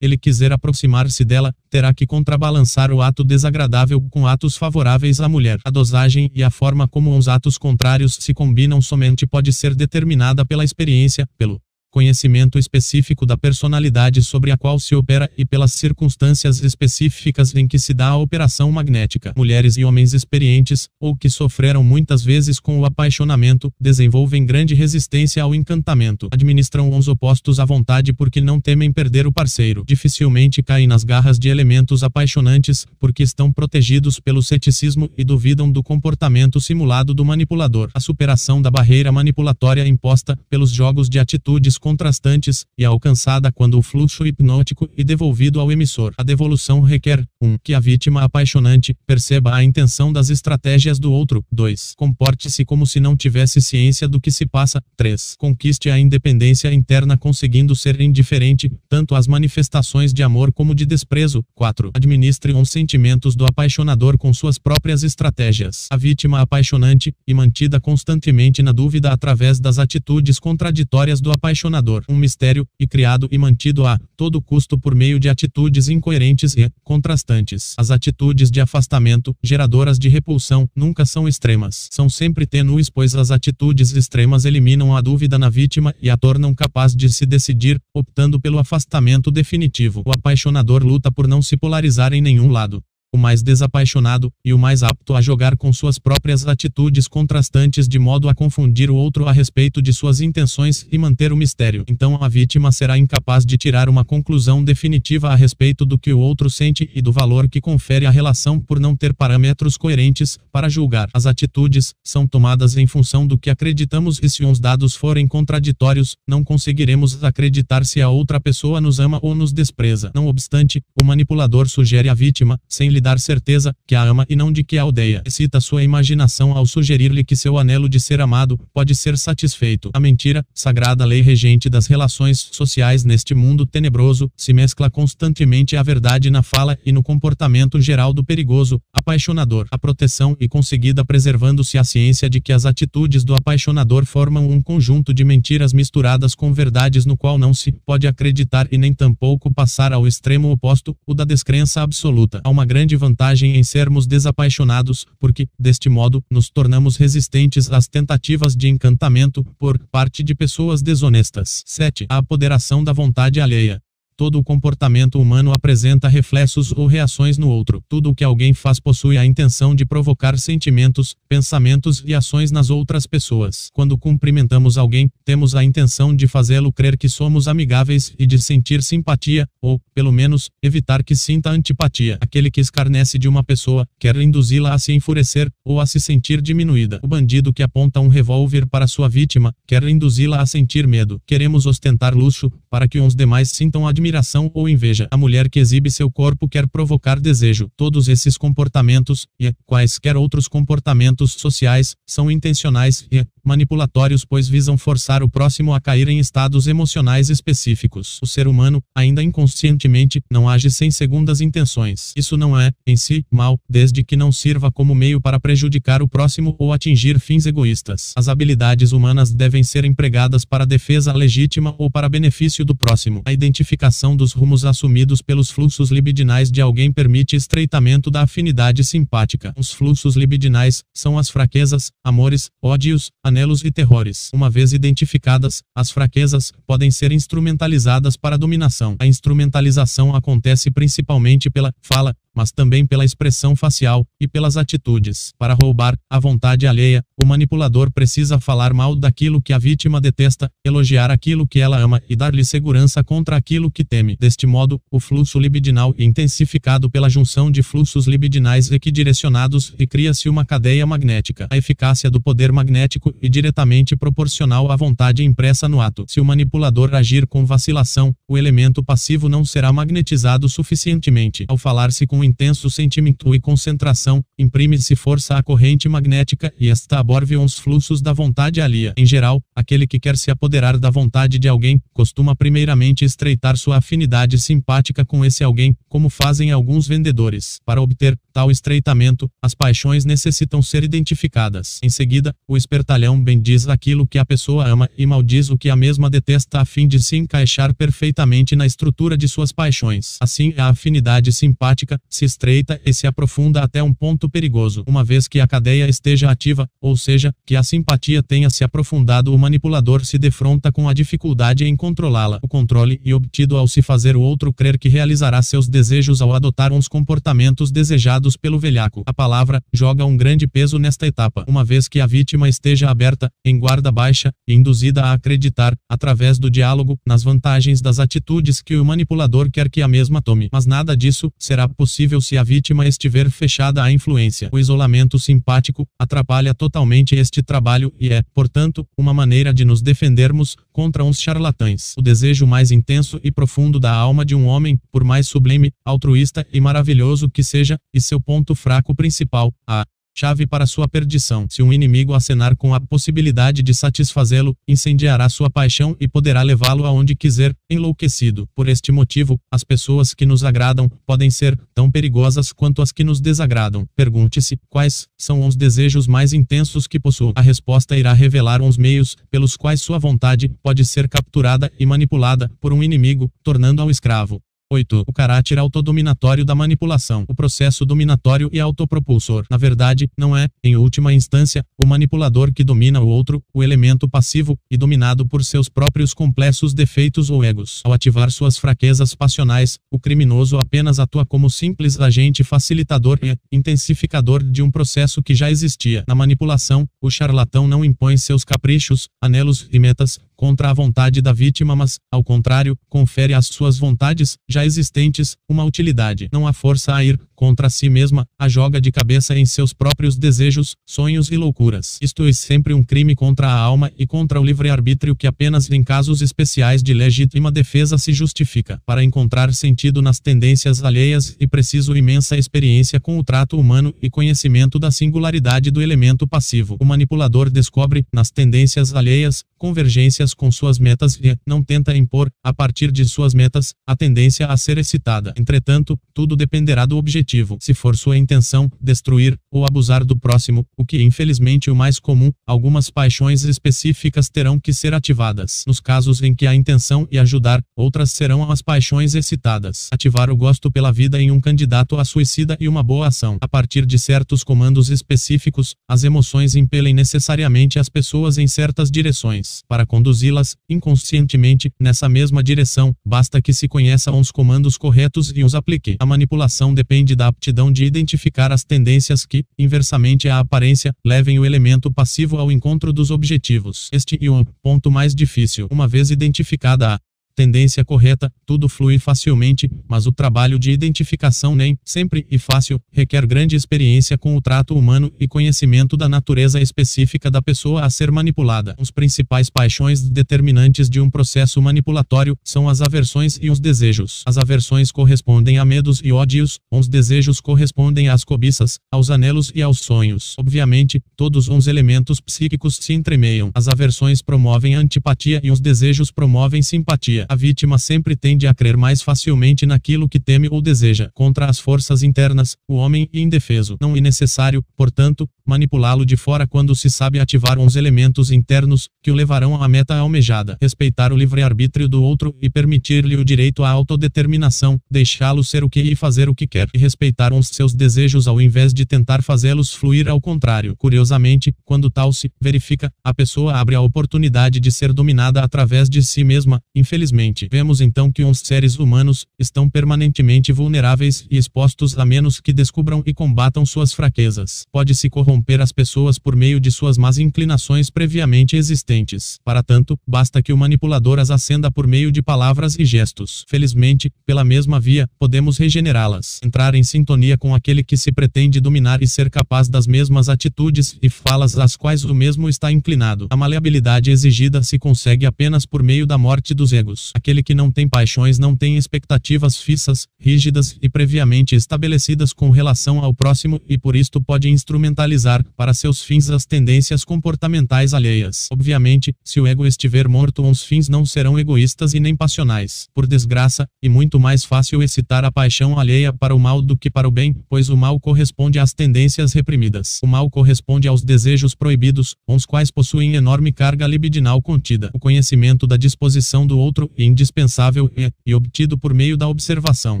ele quiser aproximar-se dela, terá que contrabalançar o ato desagradável com atos favoráveis à mulher. A dosagem e a forma como os atos contrários se combinam somente pode ser determinada pela experiência, pelo conhecimento específico da personalidade sobre a qual se opera e pelas circunstâncias específicas em que se dá a operação magnética. Mulheres e homens experientes, ou que sofreram muitas vezes com o apaixonamento, desenvolvem grande resistência ao encantamento. Administram os opostos à vontade porque não temem perder o parceiro. Dificilmente caem nas garras de elementos apaixonantes, porque estão protegidos pelo ceticismo e duvidam do comportamento simulado do manipulador. A superação da barreira manipulatória imposta pelos jogos de atitudes contrastantes, e alcançada quando o fluxo hipnótico e devolvido ao emissor. A devolução requer 1. Um, que a vítima apaixonante perceba a intenção das estratégias do outro. 2. Comporte-se como se não tivesse ciência do que se passa. 3. Conquiste a independência interna conseguindo ser indiferente, tanto às manifestações de amor como de desprezo. 4. Administre os sentimentos do apaixonador com suas próprias estratégias. A vítima apaixonante, e mantida constantemente na dúvida através das atitudes contraditórias do apaixonador um mistério, e criado e mantido a todo custo por meio de atitudes incoerentes e contrastantes. As atitudes de afastamento, geradoras de repulsão, nunca são extremas. São sempre tenues, pois as atitudes extremas eliminam a dúvida na vítima e a tornam capaz de se decidir, optando pelo afastamento definitivo. O apaixonador luta por não se polarizar em nenhum lado o mais desapaixonado, e o mais apto a jogar com suas próprias atitudes contrastantes de modo a confundir o outro a respeito de suas intenções e manter o mistério. Então a vítima será incapaz de tirar uma conclusão definitiva a respeito do que o outro sente e do valor que confere à relação por não ter parâmetros coerentes para julgar. As atitudes são tomadas em função do que acreditamos e se uns dados forem contraditórios, não conseguiremos acreditar se a outra pessoa nos ama ou nos despreza. Não obstante, o manipulador sugere à vítima, sem lhe dar certeza que a ama e não de que a odeia. Excita sua imaginação ao sugerir-lhe que seu anelo de ser amado pode ser satisfeito. A mentira, sagrada lei regente das relações sociais neste mundo tenebroso, se mescla constantemente à verdade na fala e no comportamento geral do perigoso, apaixonador. A proteção e conseguida preservando-se a ciência de que as atitudes do apaixonador formam um conjunto de mentiras misturadas com verdades no qual não se pode acreditar e nem tampouco passar ao extremo oposto, o da descrença absoluta. Há uma grande grande vantagem em sermos desapaixonados, porque, deste modo, nos tornamos resistentes às tentativas de encantamento por parte de pessoas desonestas. 7. A apoderação da vontade alheia. Todo o comportamento humano apresenta reflexos ou reações no outro. Tudo o que alguém faz possui a intenção de provocar sentimentos, pensamentos e ações nas outras pessoas. Quando cumprimentamos alguém, temos a intenção de fazê-lo crer que somos amigáveis e de sentir simpatia, ou, pelo menos, evitar que sinta antipatia. Aquele que escarnece de uma pessoa, quer induzi-la a se enfurecer, ou a se sentir diminuída. O bandido que aponta um revólver para sua vítima, quer induzi-la a sentir medo. Queremos ostentar luxo, para que os demais sintam admiração admiração ou inveja. A mulher que exibe seu corpo quer provocar desejo. Todos esses comportamentos, e quaisquer outros comportamentos sociais, são intencionais e manipulatórios pois visam forçar o próximo a cair em estados emocionais específicos. O ser humano, ainda inconscientemente, não age sem segundas intenções. Isso não é, em si, mal, desde que não sirva como meio para prejudicar o próximo ou atingir fins egoístas. As habilidades humanas devem ser empregadas para defesa legítima ou para benefício do próximo. A identificação dos rumos assumidos pelos fluxos libidinais de alguém permite estreitamento da afinidade simpática. Os fluxos libidinais são as fraquezas, amores, ódios, anelos e terrores. Uma vez identificadas, as fraquezas podem ser instrumentalizadas para dominação. A instrumentalização acontece principalmente pela fala, mas também pela expressão facial e pelas atitudes. Para roubar a vontade alheia, o manipulador precisa falar mal daquilo que a vítima detesta, elogiar aquilo que ela ama e dar-lhe segurança contra aquilo que teme. Deste modo, o fluxo libidinal é intensificado pela junção de fluxos libidinais equidirecionados e cria-se uma cadeia magnética. A eficácia do poder magnético é diretamente proporcional à vontade impressa no ato. Se o manipulador agir com vacilação, o elemento passivo não será magnetizado suficientemente. Ao falar-se com intenso sentimento e concentração, imprime-se força à corrente magnética e esta absorve os fluxos da vontade alheia. Em geral, aquele que quer se apoderar da vontade de alguém, costuma primeiramente estreitar sua afinidade simpática com esse alguém, como fazem alguns vendedores. Para obter tal estreitamento, as paixões necessitam ser identificadas. Em seguida, o espertalhão bendiz aquilo que a pessoa ama e maldiz o que a mesma detesta a fim de se encaixar perfeitamente na estrutura de suas paixões. Assim, a afinidade simpática se estreita e se aprofunda até um ponto perigoso. Uma vez que a cadeia esteja ativa, ou seja, que a simpatia tenha se aprofundado, o manipulador se defronta com a dificuldade em controlá-la. O controle e obtido ao se fazer o outro crer que realizará seus desejos ao adotar uns comportamentos desejados pelo velhaco. A palavra joga um grande peso nesta etapa, uma vez que a vítima esteja aberta, em guarda baixa, e induzida a acreditar, através do diálogo, nas vantagens das atitudes que o manipulador quer que a mesma tome. Mas nada disso será possível possível se a vítima estiver fechada à influência. O isolamento simpático atrapalha totalmente este trabalho e é, portanto, uma maneira de nos defendermos contra uns charlatães. O desejo mais intenso e profundo da alma de um homem, por mais sublime, altruísta e maravilhoso que seja, e seu ponto fraco principal, a chave para sua perdição. Se um inimigo acenar com a possibilidade de satisfazê-lo, incendiará sua paixão e poderá levá-lo aonde quiser, enlouquecido. Por este motivo, as pessoas que nos agradam podem ser tão perigosas quanto as que nos desagradam. Pergunte-se quais são os desejos mais intensos que possui. A resposta irá revelar os meios pelos quais sua vontade pode ser capturada e manipulada por um inimigo, tornando-o escravo. 8. O caráter autodominatório da manipulação. O processo dominatório e autopropulsor. Na verdade, não é, em última instância, o manipulador que domina o outro, o elemento passivo, e dominado por seus próprios complexos defeitos ou egos. Ao ativar suas fraquezas passionais, o criminoso apenas atua como simples agente facilitador e intensificador de um processo que já existia. Na manipulação, o charlatão não impõe seus caprichos, anelos e metas, contra a vontade da vítima, mas, ao contrário, confere às suas vontades, já existentes, uma utilidade. Não há força a ir contra si mesma, a joga de cabeça em seus próprios desejos, sonhos e loucuras. Isto é sempre um crime contra a alma e contra o livre-arbítrio que apenas em casos especiais de legítima defesa se justifica. Para encontrar sentido nas tendências alheias e preciso imensa experiência com o trato humano e conhecimento da singularidade do elemento passivo. O manipulador descobre, nas tendências alheias, convergências com suas metas e não tenta impor, a partir de suas metas, a tendência a ser excitada. Entretanto, tudo dependerá do objetivo. Se for sua intenção destruir ou abusar do próximo, o que infelizmente é o mais comum, algumas paixões específicas terão que ser ativadas. Nos casos em que a intenção é ajudar, outras serão as paixões excitadas. Ativar o gosto pela vida em um candidato a suicida e uma boa ação. A partir de certos comandos específicos, as emoções impelem necessariamente as pessoas em certas direções para conduzi-las, inconscientemente, nessa mesma direção, basta que se conheça os comandos corretos e os aplique. A manipulação depende da aptidão de identificar as tendências que, inversamente à aparência, levem o elemento passivo ao encontro dos objetivos. Este é o ponto mais difícil. Uma vez identificada a tendência correta, tudo flui facilmente, mas o trabalho de identificação nem sempre e fácil requer grande experiência com o trato humano e conhecimento da natureza específica da pessoa a ser manipulada. Os principais paixões determinantes de um processo manipulatório são as aversões e os desejos. As aversões correspondem a medos e ódios, os desejos correspondem às cobiças, aos anelos e aos sonhos. Obviamente, todos os elementos psíquicos se entremeiam. As aversões promovem antipatia e os desejos promovem simpatia a vítima sempre tende a crer mais facilmente naquilo que teme ou deseja. Contra as forças internas, o homem é indefeso. Não é necessário, portanto, manipulá-lo de fora quando se sabe ativar uns elementos internos que o levarão à meta almejada. Respeitar o livre-arbítrio do outro e permitir-lhe o direito à autodeterminação, deixá-lo ser o que e fazer o que quer. E respeitar uns seus desejos ao invés de tentar fazê-los fluir ao contrário. Curiosamente, quando tal se verifica, a pessoa abre a oportunidade de ser dominada através de si mesma. Infelizmente, vemos então que uns seres humanos estão permanentemente vulneráveis e expostos a menos que descubram e combatam suas fraquezas. Pode-se corromper as pessoas por meio de suas más inclinações previamente existentes. Para tanto, basta que o manipulador as acenda por meio de palavras e gestos. Felizmente, pela mesma via, podemos regenerá-las. Entrar em sintonia com aquele que se pretende dominar e ser capaz das mesmas atitudes e falas às quais o mesmo está inclinado. A maleabilidade exigida se consegue apenas por meio da morte dos egos. Aquele que não tem paixões não tem expectativas fixas, rígidas e previamente estabelecidas com relação ao próximo e por isto pode instrumentalizar para seus fins, as tendências comportamentais alheias. Obviamente, se o ego estiver morto, os fins não serão egoístas e nem passionais. Por desgraça, e muito mais fácil excitar a paixão alheia para o mal do que para o bem, pois o mal corresponde às tendências reprimidas. O mal corresponde aos desejos proibidos, os quais possuem enorme carga libidinal contida. O conhecimento da disposição do outro indispensável e, e obtido por meio da observação.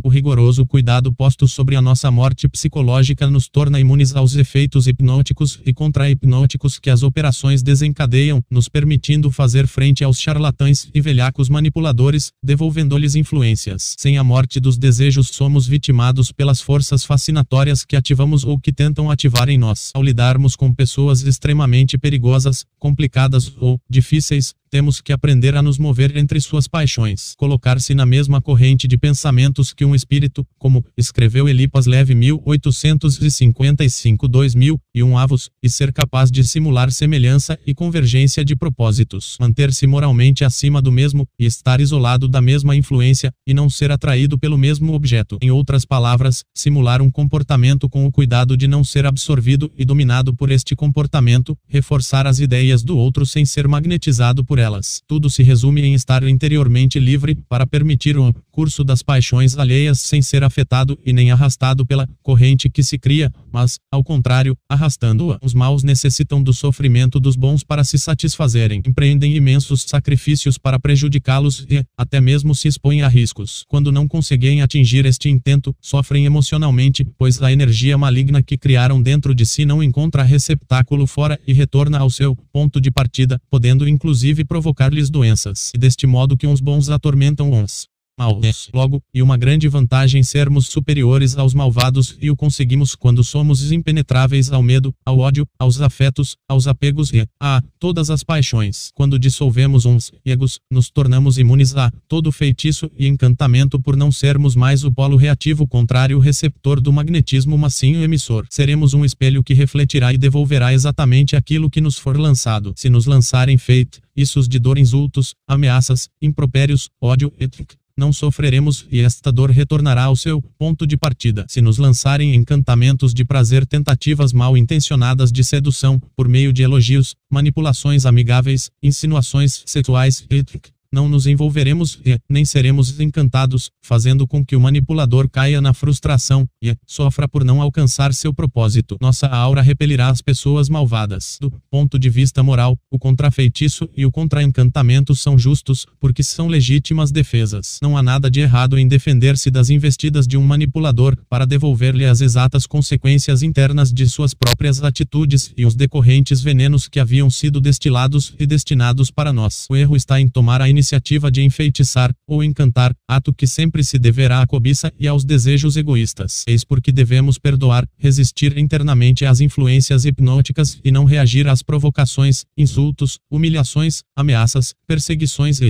O rigoroso cuidado posto sobre a nossa morte psicológica nos torna imunes aos efeitos hipnóticos hipnóticos e contra-hipnóticos que as operações desencadeiam, nos permitindo fazer frente aos charlatães e velhacos manipuladores, devolvendo-lhes influências. Sem a morte dos desejos somos vitimados pelas forças fascinatórias que ativamos ou que tentam ativar em nós. Ao lidarmos com pessoas extremamente perigosas, complicadas ou difíceis, temos que aprender a nos mover entre suas paixões, colocar-se na mesma corrente de pensamentos que um espírito, como escreveu Elipas Leve 1855-2000, e um avos, e ser capaz de simular semelhança e convergência de propósitos, manter-se moralmente acima do mesmo, e estar isolado da mesma influência, e não ser atraído pelo mesmo objeto. Em outras palavras, simular um comportamento com o cuidado de não ser absorvido e dominado por este comportamento, reforçar as ideias do outro sem ser magnetizado por elas. Tudo se resume em estar interiormente livre para permitir o curso das paixões alheias sem ser afetado e nem arrastado pela corrente que se cria, mas, ao contrário, arrastando-a. Os maus necessitam do sofrimento dos bons para se satisfazerem. Empreendem imensos sacrifícios para prejudicá-los e, até mesmo se expõem a riscos. Quando não conseguem atingir este intento, sofrem emocionalmente, pois a energia maligna que criaram dentro de si não encontra receptáculo fora e retorna ao seu ponto de partida, podendo inclusive provocar-lhes doenças, e deste modo que uns bons atormentam uns maus. Logo, e uma grande vantagem sermos superiores aos malvados e o conseguimos quando somos impenetráveis ao medo, ao ódio, aos afetos, aos apegos e a todas as paixões. Quando dissolvemos uns egos, nos tornamos imunes a todo feitiço e encantamento por não sermos mais o polo reativo contrário receptor do magnetismo massinho emissor. Seremos um espelho que refletirá e devolverá exatamente aquilo que nos for lançado. Se nos lançarem feito, isso de dor insultos, ameaças, impropérios, ódio, etc não sofreremos e esta dor retornará ao seu ponto de partida. Se nos lançarem encantamentos de prazer, tentativas mal intencionadas de sedução, por meio de elogios, manipulações amigáveis, insinuações sexuais, etc não nos envolveremos e nem seremos encantados, fazendo com que o manipulador caia na frustração e sofra por não alcançar seu propósito. Nossa aura repelirá as pessoas malvadas. Do ponto de vista moral, o contrafeitiço e o contra-encantamento são justos, porque são legítimas defesas. Não há nada de errado em defender-se das investidas de um manipulador para devolver-lhe as exatas consequências internas de suas próprias atitudes e os decorrentes venenos que haviam sido destilados e destinados para nós. O erro está em tomar a iniciativa iniciativa de enfeitiçar ou encantar, ato que sempre se deverá à cobiça e aos desejos egoístas. Eis porque devemos perdoar, resistir internamente às influências hipnóticas e não reagir às provocações, insultos, humilhações, ameaças, perseguições e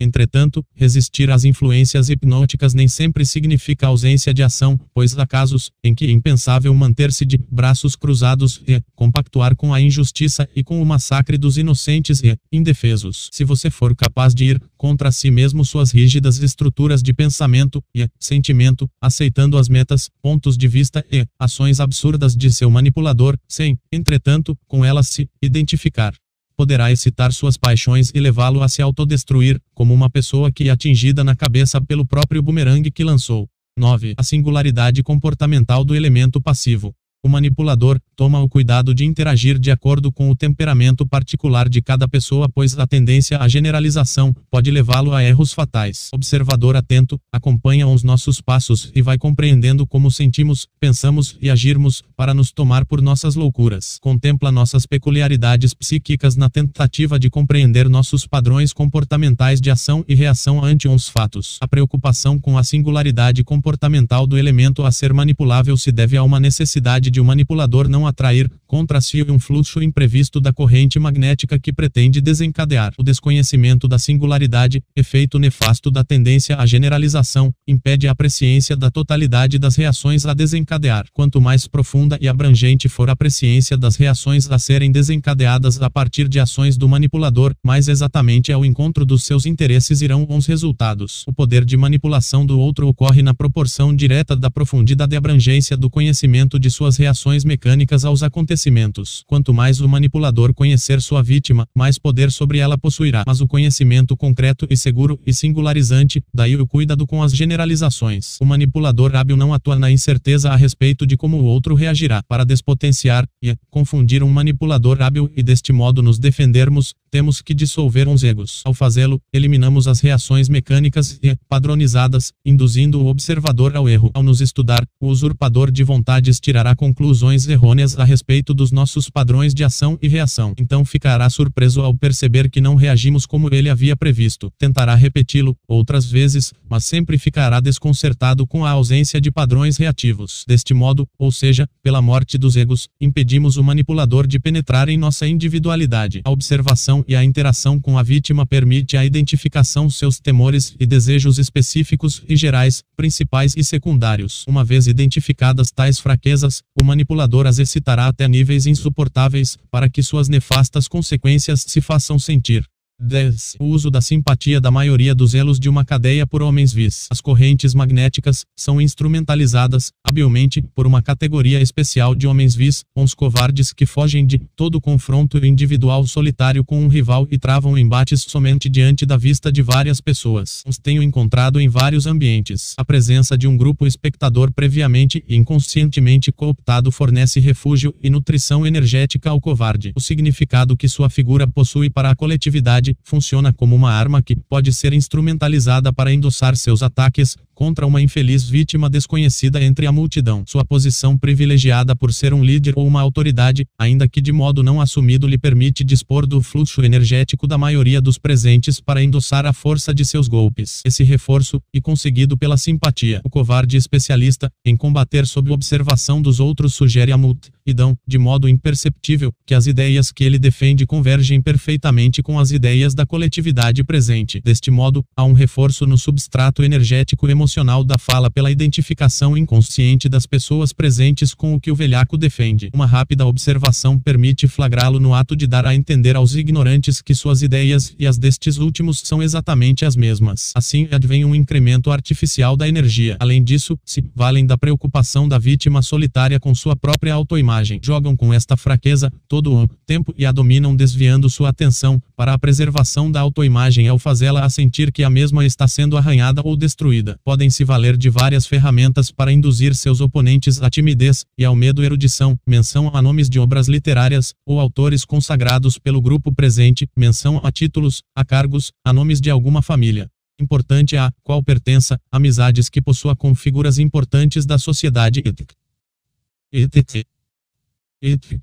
Entretanto, resistir às influências hipnóticas nem sempre significa ausência de ação, pois há casos em que é impensável manter-se de braços cruzados e compactuar com a injustiça e com o massacre dos inocentes e indefesos. Se você for capaz de ir contra si mesmo suas rígidas estruturas de pensamento e sentimento, aceitando as metas, pontos de vista e ações absurdas de seu manipulador, sem, entretanto, com elas se identificar poderá excitar suas paixões e levá-lo a se autodestruir, como uma pessoa que é atingida na cabeça pelo próprio bumerangue que lançou. 9. A singularidade comportamental do elemento passivo. O manipulador toma o cuidado de interagir de acordo com o temperamento particular de cada pessoa, pois a tendência à generalização pode levá-lo a erros fatais. Observador atento acompanha os nossos passos e vai compreendendo como sentimos, pensamos e agirmos para nos tomar por nossas loucuras. Contempla nossas peculiaridades psíquicas na tentativa de compreender nossos padrões comportamentais de ação e reação ante uns fatos. A preocupação com a singularidade comportamental do elemento a ser manipulável se deve a uma necessidade de um manipulador não atrair contra si um fluxo imprevisto da corrente magnética que pretende desencadear. O desconhecimento da singularidade, efeito nefasto da tendência à generalização, impede a presciência da totalidade das reações a desencadear. Quanto mais profunda e abrangente for a presciência das reações a serem desencadeadas a partir de ações do manipulador, mais exatamente ao encontro dos seus interesses irão os resultados. O poder de manipulação do outro ocorre na proporção direta da profundidade e abrangência do conhecimento de suas reações mecânicas aos acontecimentos. Quanto mais o manipulador conhecer sua vítima, mais poder sobre ela possuirá. Mas o conhecimento concreto e seguro e singularizante, daí o cuidado com as generalizações. O manipulador hábil não atua na incerteza a respeito de como o outro reagirá. Para despotenciar e confundir um manipulador hábil e deste modo nos defendermos, temos que dissolver uns egos. Ao fazê-lo, eliminamos as reações mecânicas e padronizadas, induzindo o observador ao erro. Ao nos estudar, o usurpador de vontades tirará conclusões errôneas a respeito dos nossos padrões de ação e reação. Então ficará surpreso ao perceber que não reagimos como ele havia previsto. Tentará repeti-lo, outras vezes, mas sempre ficará desconcertado com a ausência de padrões reativos. Deste modo, ou seja, pela morte dos egos, impedimos o manipulador de penetrar em nossa individualidade. A observação e a interação com a vítima permite a identificação seus temores e desejos específicos e gerais, principais e secundários. Uma vez identificadas tais fraquezas, o manipulador as excitará até níveis insuportáveis, para que suas nefastas consequências se façam sentir. 10. O uso da simpatia da maioria dos elos de uma cadeia por homens vis. As correntes magnéticas são instrumentalizadas, habilmente, por uma categoria especial de homens vis, uns covardes que fogem de todo confronto individual solitário com um rival e travam embates somente diante da vista de várias pessoas. Os tenho encontrado em vários ambientes. A presença de um grupo espectador previamente e inconscientemente cooptado fornece refúgio e nutrição energética ao covarde. O significado que sua figura possui para a coletividade funciona como uma arma que pode ser instrumentalizada para endossar seus ataques, contra uma infeliz vítima desconhecida entre a multidão. Sua posição privilegiada por ser um líder ou uma autoridade, ainda que de modo não assumido, lhe permite dispor do fluxo energético da maioria dos presentes para endossar a força de seus golpes. Esse reforço, e conseguido pela simpatia, o covarde especialista em combater sob observação dos outros sugere a multidão, de modo imperceptível, que as ideias que ele defende convergem perfeitamente com as ideias da coletividade presente. Deste modo, há um reforço no substrato energético emocional da fala pela identificação inconsciente das pessoas presentes com o que o velhaco defende. Uma rápida observação permite flagrá-lo no ato de dar a entender aos ignorantes que suas ideias e as destes últimos são exatamente as mesmas. Assim, advém um incremento artificial da energia. Além disso, se valem da preocupação da vítima solitária com sua própria autoimagem, jogam com esta fraqueza todo o tempo e a dominam desviando sua atenção para a preservação da autoimagem ao fazê-la a sentir que a mesma está sendo arranhada ou destruída. Podem se valer de várias ferramentas para induzir seus oponentes à timidez e ao medo erudição, menção a nomes de obras literárias, ou autores consagrados pelo grupo presente, menção a títulos, a cargos, a nomes de alguma família. Importante a qual pertença, amizades que possua com figuras importantes da sociedade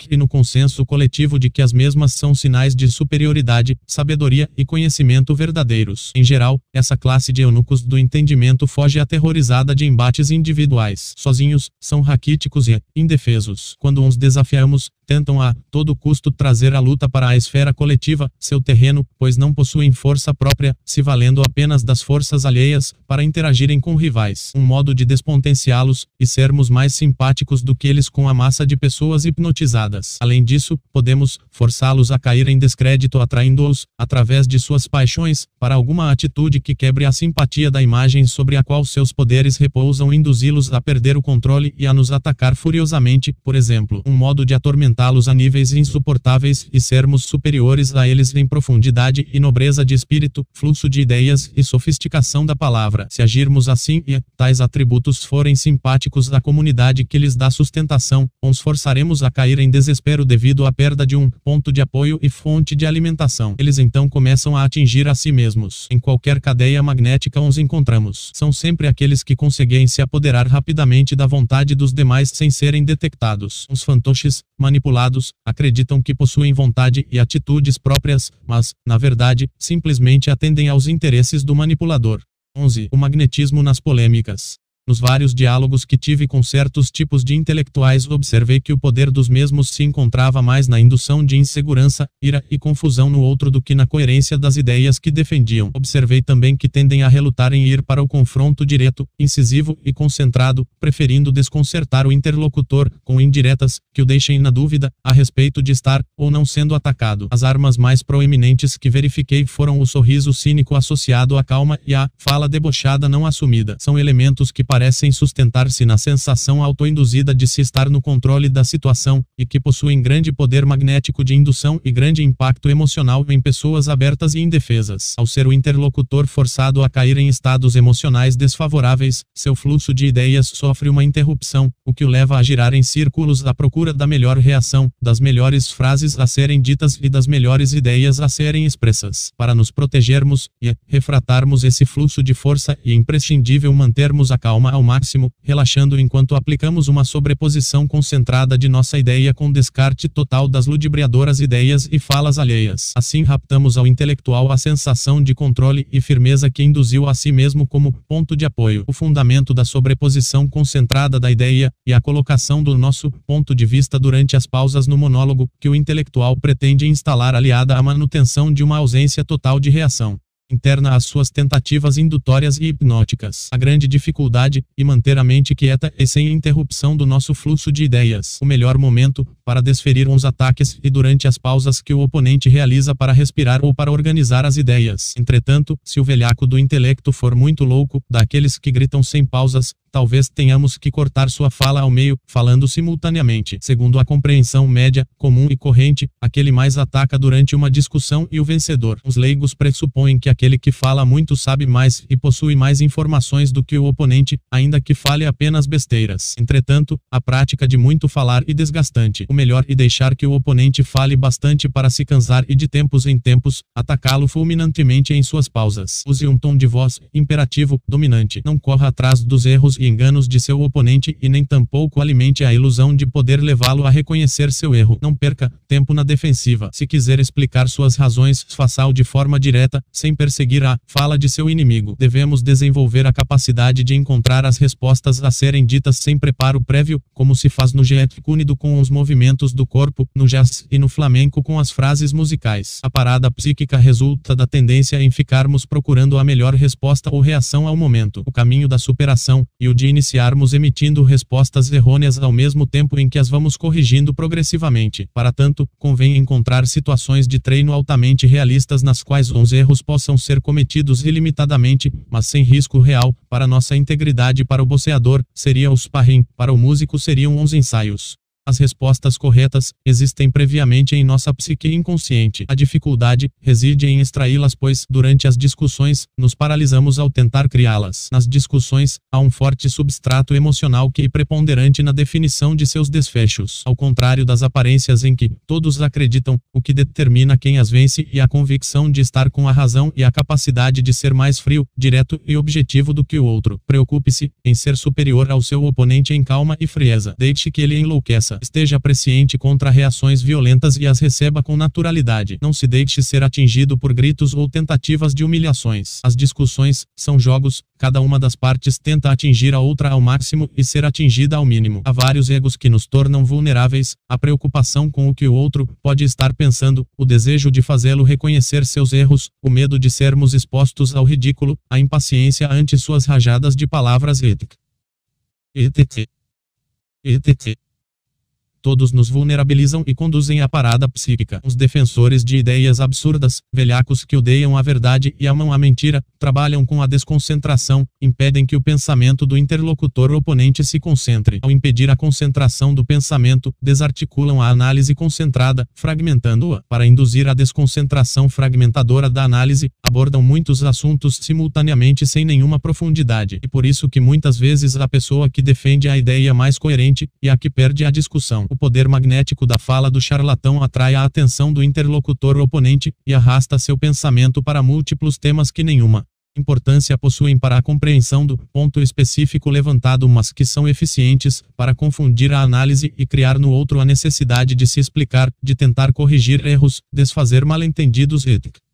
e no consenso coletivo de que as mesmas são sinais de superioridade, sabedoria e conhecimento verdadeiros. Em geral, essa classe de eunucos do entendimento foge aterrorizada de embates individuais. Sozinhos, são raquíticos e indefesos. Quando uns desafiamos, tentam a todo custo trazer a luta para a esfera coletiva, seu terreno, pois não possuem força própria, se valendo apenas das forças alheias, para interagirem com rivais. Um modo de despotenciá-los e sermos mais simpáticos do que eles com a massa de pessoas hipnotizadas. Além disso, podemos forçá-los a cair em descrédito atraindo-os, através de suas paixões, para alguma atitude que quebre a simpatia da imagem sobre a qual seus poderes repousam, induzi-los a perder o controle e a nos atacar furiosamente, por exemplo. Um modo de atormentar elevá-los a níveis insuportáveis e sermos superiores a eles em profundidade e nobreza de espírito, fluxo de ideias e sofisticação da palavra. Se agirmos assim e tais atributos forem simpáticos à comunidade que lhes dá sustentação, os forçaremos a cair em desespero devido à perda de um ponto de apoio e fonte de alimentação. Eles então começam a atingir a si mesmos. Em qualquer cadeia magnética os encontramos. São sempre aqueles que conseguem se apoderar rapidamente da vontade dos demais sem serem detectados. Os fantoches, manipulados, acreditam que possuem vontade e atitudes próprias, mas, na verdade, simplesmente atendem aos interesses do manipulador. 11. O magnetismo nas polêmicas. Nos vários diálogos que tive com certos tipos de intelectuais, observei que o poder dos mesmos se encontrava mais na indução de insegurança, ira e confusão no outro do que na coerência das ideias que defendiam. Observei também que tendem a relutar em ir para o confronto direto, incisivo e concentrado, preferindo desconcertar o interlocutor com indiretas que o deixem na dúvida a respeito de estar ou não sendo atacado. As armas mais proeminentes que verifiquei foram o sorriso cínico associado à calma e a fala debochada não assumida. São elementos que parecem sustentar-se na sensação autoinduzida de se estar no controle da situação, e que possuem grande poder magnético de indução e grande impacto emocional em pessoas abertas e indefesas. Ao ser o interlocutor forçado a cair em estados emocionais desfavoráveis, seu fluxo de ideias sofre uma interrupção, o que o leva a girar em círculos à procura da melhor reação, das melhores frases a serem ditas e das melhores ideias a serem expressas. Para nos protegermos e refratarmos esse fluxo de força, é imprescindível mantermos a calma ao máximo, relaxando enquanto aplicamos uma sobreposição concentrada de nossa ideia com descarte total das ludibriadoras ideias e falas alheias. Assim raptamos ao intelectual a sensação de controle e firmeza que induziu a si mesmo como ponto de apoio. O fundamento da sobreposição concentrada da ideia e a colocação do nosso ponto de vista durante as pausas no monólogo que o intelectual pretende instalar aliada à manutenção de uma ausência total de reação interna às suas tentativas indutórias e hipnóticas. A grande dificuldade, e manter a mente quieta e sem interrupção do nosso fluxo de ideias. O melhor momento, para desferir uns ataques e durante as pausas que o oponente realiza para respirar ou para organizar as ideias. Entretanto, se o velhaco do intelecto for muito louco, daqueles que gritam sem pausas, talvez tenhamos que cortar sua fala ao meio, falando simultaneamente. Segundo a compreensão média, comum e corrente, aquele mais ataca durante uma discussão e o vencedor. Os leigos pressupõem que aquele que fala muito sabe mais e possui mais informações do que o oponente, ainda que fale apenas besteiras. Entretanto, a prática de muito falar e desgastante. O melhor é deixar que o oponente fale bastante para se cansar e de tempos em tempos, atacá-lo fulminantemente em suas pausas. Use um tom de voz imperativo, dominante. Não corra atrás dos erros e enganos de seu oponente e nem tampouco alimente a ilusão de poder levá-lo a reconhecer seu erro. Não perca tempo na defensiva. Se quiser explicar suas razões, faça-o de forma direta, sem perseguir a fala de seu inimigo. Devemos desenvolver a capacidade de encontrar as respostas a serem ditas sem preparo prévio, como se faz no jet cúnido com os movimentos do corpo, no jazz e no flamenco com as frases musicais. A parada psíquica resulta da tendência em ficarmos procurando a melhor resposta ou reação ao momento. O caminho da superação e o de iniciarmos emitindo respostas errôneas ao mesmo tempo em que as vamos corrigindo progressivamente. Para tanto, convém encontrar situações de treino altamente realistas nas quais os erros possam ser cometidos ilimitadamente, mas sem risco real, para nossa integridade para o boceador, seria o sparring, para o músico seriam os ensaios. As respostas corretas existem previamente em nossa psique inconsciente. A dificuldade reside em extraí-las, pois, durante as discussões, nos paralisamos ao tentar criá-las. Nas discussões, há um forte substrato emocional que é preponderante na definição de seus desfechos. Ao contrário das aparências em que todos acreditam, o que determina quem as vence e a convicção de estar com a razão e a capacidade de ser mais frio, direto e objetivo do que o outro. Preocupe-se em ser superior ao seu oponente em calma e frieza. Deixe que ele enlouqueça Esteja presciente contra reações violentas e as receba com naturalidade. Não se deixe ser atingido por gritos ou tentativas de humilhações. As discussões são jogos, cada uma das partes tenta atingir a outra ao máximo e ser atingida ao mínimo. Há vários egos que nos tornam vulneráveis, a preocupação com o que o outro pode estar pensando, o desejo de fazê-lo reconhecer seus erros, o medo de sermos expostos ao ridículo, a impaciência ante suas rajadas de palavras etc. etc. etc todos nos vulnerabilizam e conduzem à parada psíquica. Os defensores de ideias absurdas, velhacos que odeiam a verdade e amam a mentira, trabalham com a desconcentração, impedem que o pensamento do interlocutor oponente se concentre. Ao impedir a concentração do pensamento, desarticulam a análise concentrada, fragmentando-a. Para induzir a desconcentração fragmentadora da análise, abordam muitos assuntos simultaneamente sem nenhuma profundidade. E por isso que muitas vezes a pessoa que defende a ideia mais coerente, e a que perde a discussão o poder magnético da fala do charlatão atrai a atenção do interlocutor oponente e arrasta seu pensamento para múltiplos temas que nenhuma importância possuem para a compreensão do ponto específico levantado, mas que são eficientes para confundir a análise e criar no outro a necessidade de se explicar, de tentar corrigir erros, desfazer mal-entendidos etc.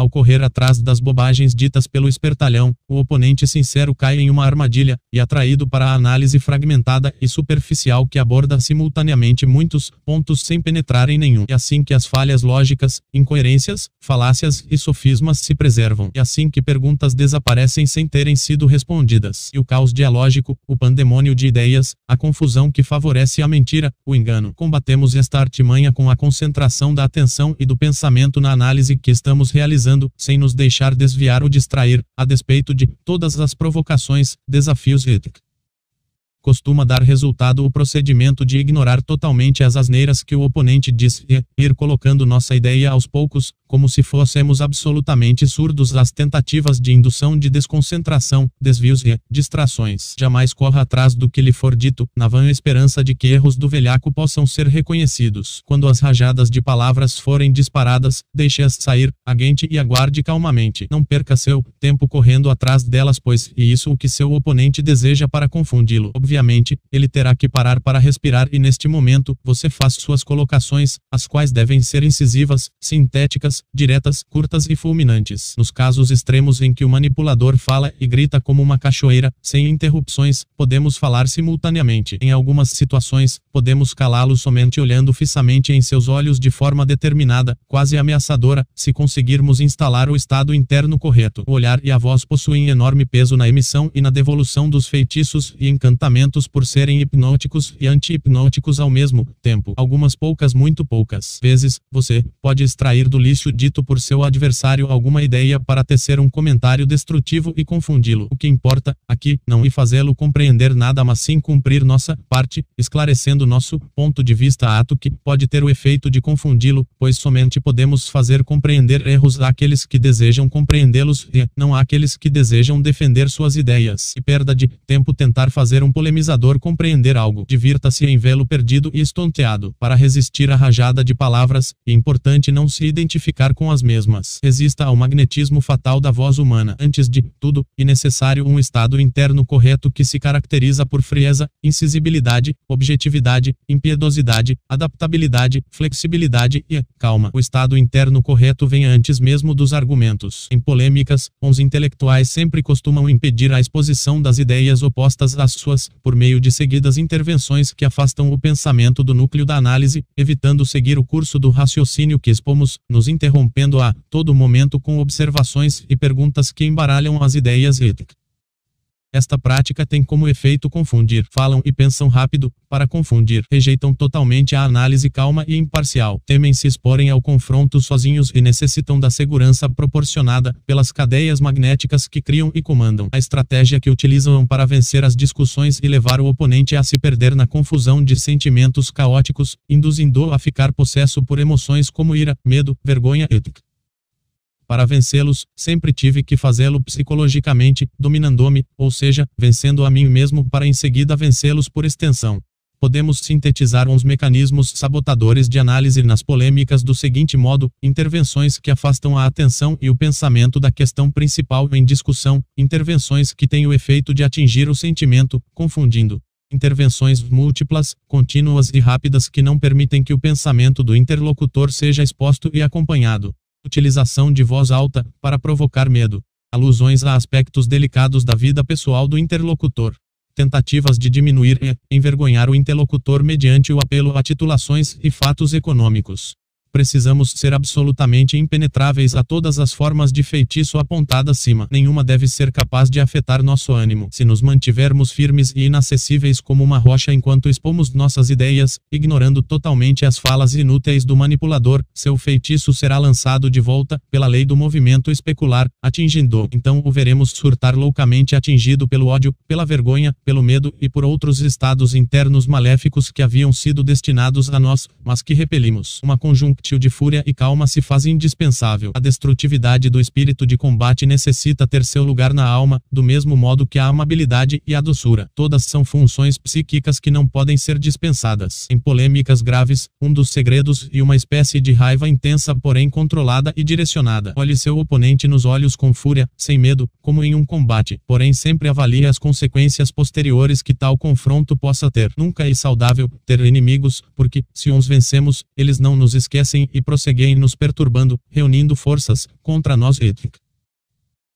Ao correr atrás das bobagens ditas pelo espertalhão, o oponente sincero cai em uma armadilha, e atraído para a análise fragmentada e superficial que aborda simultaneamente muitos pontos sem penetrar em nenhum. E assim que as falhas lógicas, incoerências, falácias e sofismas se preservam. E assim que perguntas desaparecem sem terem sido respondidas. E o caos dialógico, o pandemônio de ideias, a confusão que favorece a mentira, o engano. Combatemos esta artimanha com a concentração da atenção e do pensamento na análise que estamos realizando sem nos deixar desviar ou distrair, a despeito de todas as provocações, desafios e costuma dar resultado o procedimento de ignorar totalmente as asneiras que o oponente diz e ir colocando nossa ideia aos poucos, como se fôssemos absolutamente surdos às tentativas de indução de desconcentração, desvios e distrações. Jamais corra atrás do que lhe for dito, na vã esperança de que erros do velhaco possam ser reconhecidos. Quando as rajadas de palavras forem disparadas, deixe-as sair, aguente e aguarde calmamente. Não perca seu tempo correndo atrás delas, pois é isso o que seu oponente deseja para confundi-lo. Obviamente, ele terá que parar para respirar e neste momento, você faz suas colocações, as quais devem ser incisivas, sintéticas, diretas, curtas e fulminantes. Nos casos extremos em que o manipulador fala e grita como uma cachoeira, sem interrupções, podemos falar simultaneamente. Em algumas situações, podemos calá-lo somente olhando fixamente em seus olhos de forma determinada, quase ameaçadora, se conseguirmos instalar o estado interno correto. O olhar e a voz possuem enorme peso na emissão e na devolução dos feitiços e encantamentos por serem hipnóticos e anti-hipnóticos ao mesmo tempo. Algumas poucas, muito poucas vezes, você pode extrair do lixo dito por seu adversário alguma ideia para tecer um comentário destrutivo e confundi-lo. O que importa, aqui, não é fazê-lo compreender nada mas sim cumprir nossa parte, esclarecendo nosso ponto de vista ato que pode ter o efeito de confundi-lo, pois somente podemos fazer compreender erros àqueles que desejam compreendê-los e não àqueles que desejam defender suas ideias. E perda de tempo tentar fazer um polemizador compreender algo. Divirta-se em vê-lo perdido e estonteado. Para resistir à rajada de palavras, é importante não se identificar ficar com as mesmas. Resista ao magnetismo fatal da voz humana. Antes de tudo, é necessário um estado interno correto que se caracteriza por frieza, incisibilidade, objetividade, impiedosidade, adaptabilidade, flexibilidade e calma. O estado interno correto vem antes mesmo dos argumentos. Em polêmicas, os intelectuais sempre costumam impedir a exposição das ideias opostas às suas, por meio de seguidas intervenções que afastam o pensamento do núcleo da análise, evitando seguir o curso do raciocínio que expomos, nos inter interrompendo a todo momento com observações e perguntas que embaralham as ideias éticas. Esta prática tem como efeito confundir. Falam e pensam rápido, para confundir. Rejeitam totalmente a análise calma e imparcial. Temem se exporem ao confronto sozinhos e necessitam da segurança proporcionada pelas cadeias magnéticas que criam e comandam. A estratégia que utilizam para vencer as discussões e levar o oponente a se perder na confusão de sentimentos caóticos, induzindo-o a ficar possesso por emoções como ira, medo, vergonha, etc. Para vencê-los, sempre tive que fazê-lo psicologicamente, dominando-me, ou seja, vencendo a mim mesmo para em seguida vencê-los por extensão. Podemos sintetizar uns mecanismos sabotadores de análise nas polêmicas do seguinte modo: intervenções que afastam a atenção e o pensamento da questão principal em discussão, intervenções que têm o efeito de atingir o sentimento, confundindo Intervenções múltiplas, contínuas e rápidas que não permitem que o pensamento do interlocutor seja exposto e acompanhado. Utilização de voz alta, para provocar medo. Alusões a aspectos delicados da vida pessoal do interlocutor. Tentativas de diminuir e envergonhar o interlocutor mediante o apelo a titulações e fatos econômicos. Precisamos ser absolutamente impenetráveis a todas as formas de feitiço apontada acima. Nenhuma deve ser capaz de afetar nosso ânimo. Se nos mantivermos firmes e inacessíveis como uma rocha enquanto expomos nossas ideias, ignorando totalmente as falas inúteis do manipulador, seu feitiço será lançado de volta, pela lei do movimento especular, atingindo. Então o veremos surtar loucamente atingido pelo ódio, pela vergonha, pelo medo e por outros estados internos maléficos que haviam sido destinados a nós, mas que repelimos. Uma conjunção réptil de fúria e calma se faz indispensável. A destrutividade do espírito de combate necessita ter seu lugar na alma, do mesmo modo que a amabilidade e a doçura. Todas são funções psíquicas que não podem ser dispensadas. Em polêmicas graves, um dos segredos e uma espécie de raiva intensa, porém controlada e direcionada. Olhe seu oponente nos olhos com fúria, sem medo, como em um combate, porém sempre avalie as consequências posteriores que tal confronto possa ter. Nunca é saudável ter inimigos, porque, se uns vencemos, eles não nos esquecem e prosseguem nos perturbando, reunindo forças contra nós.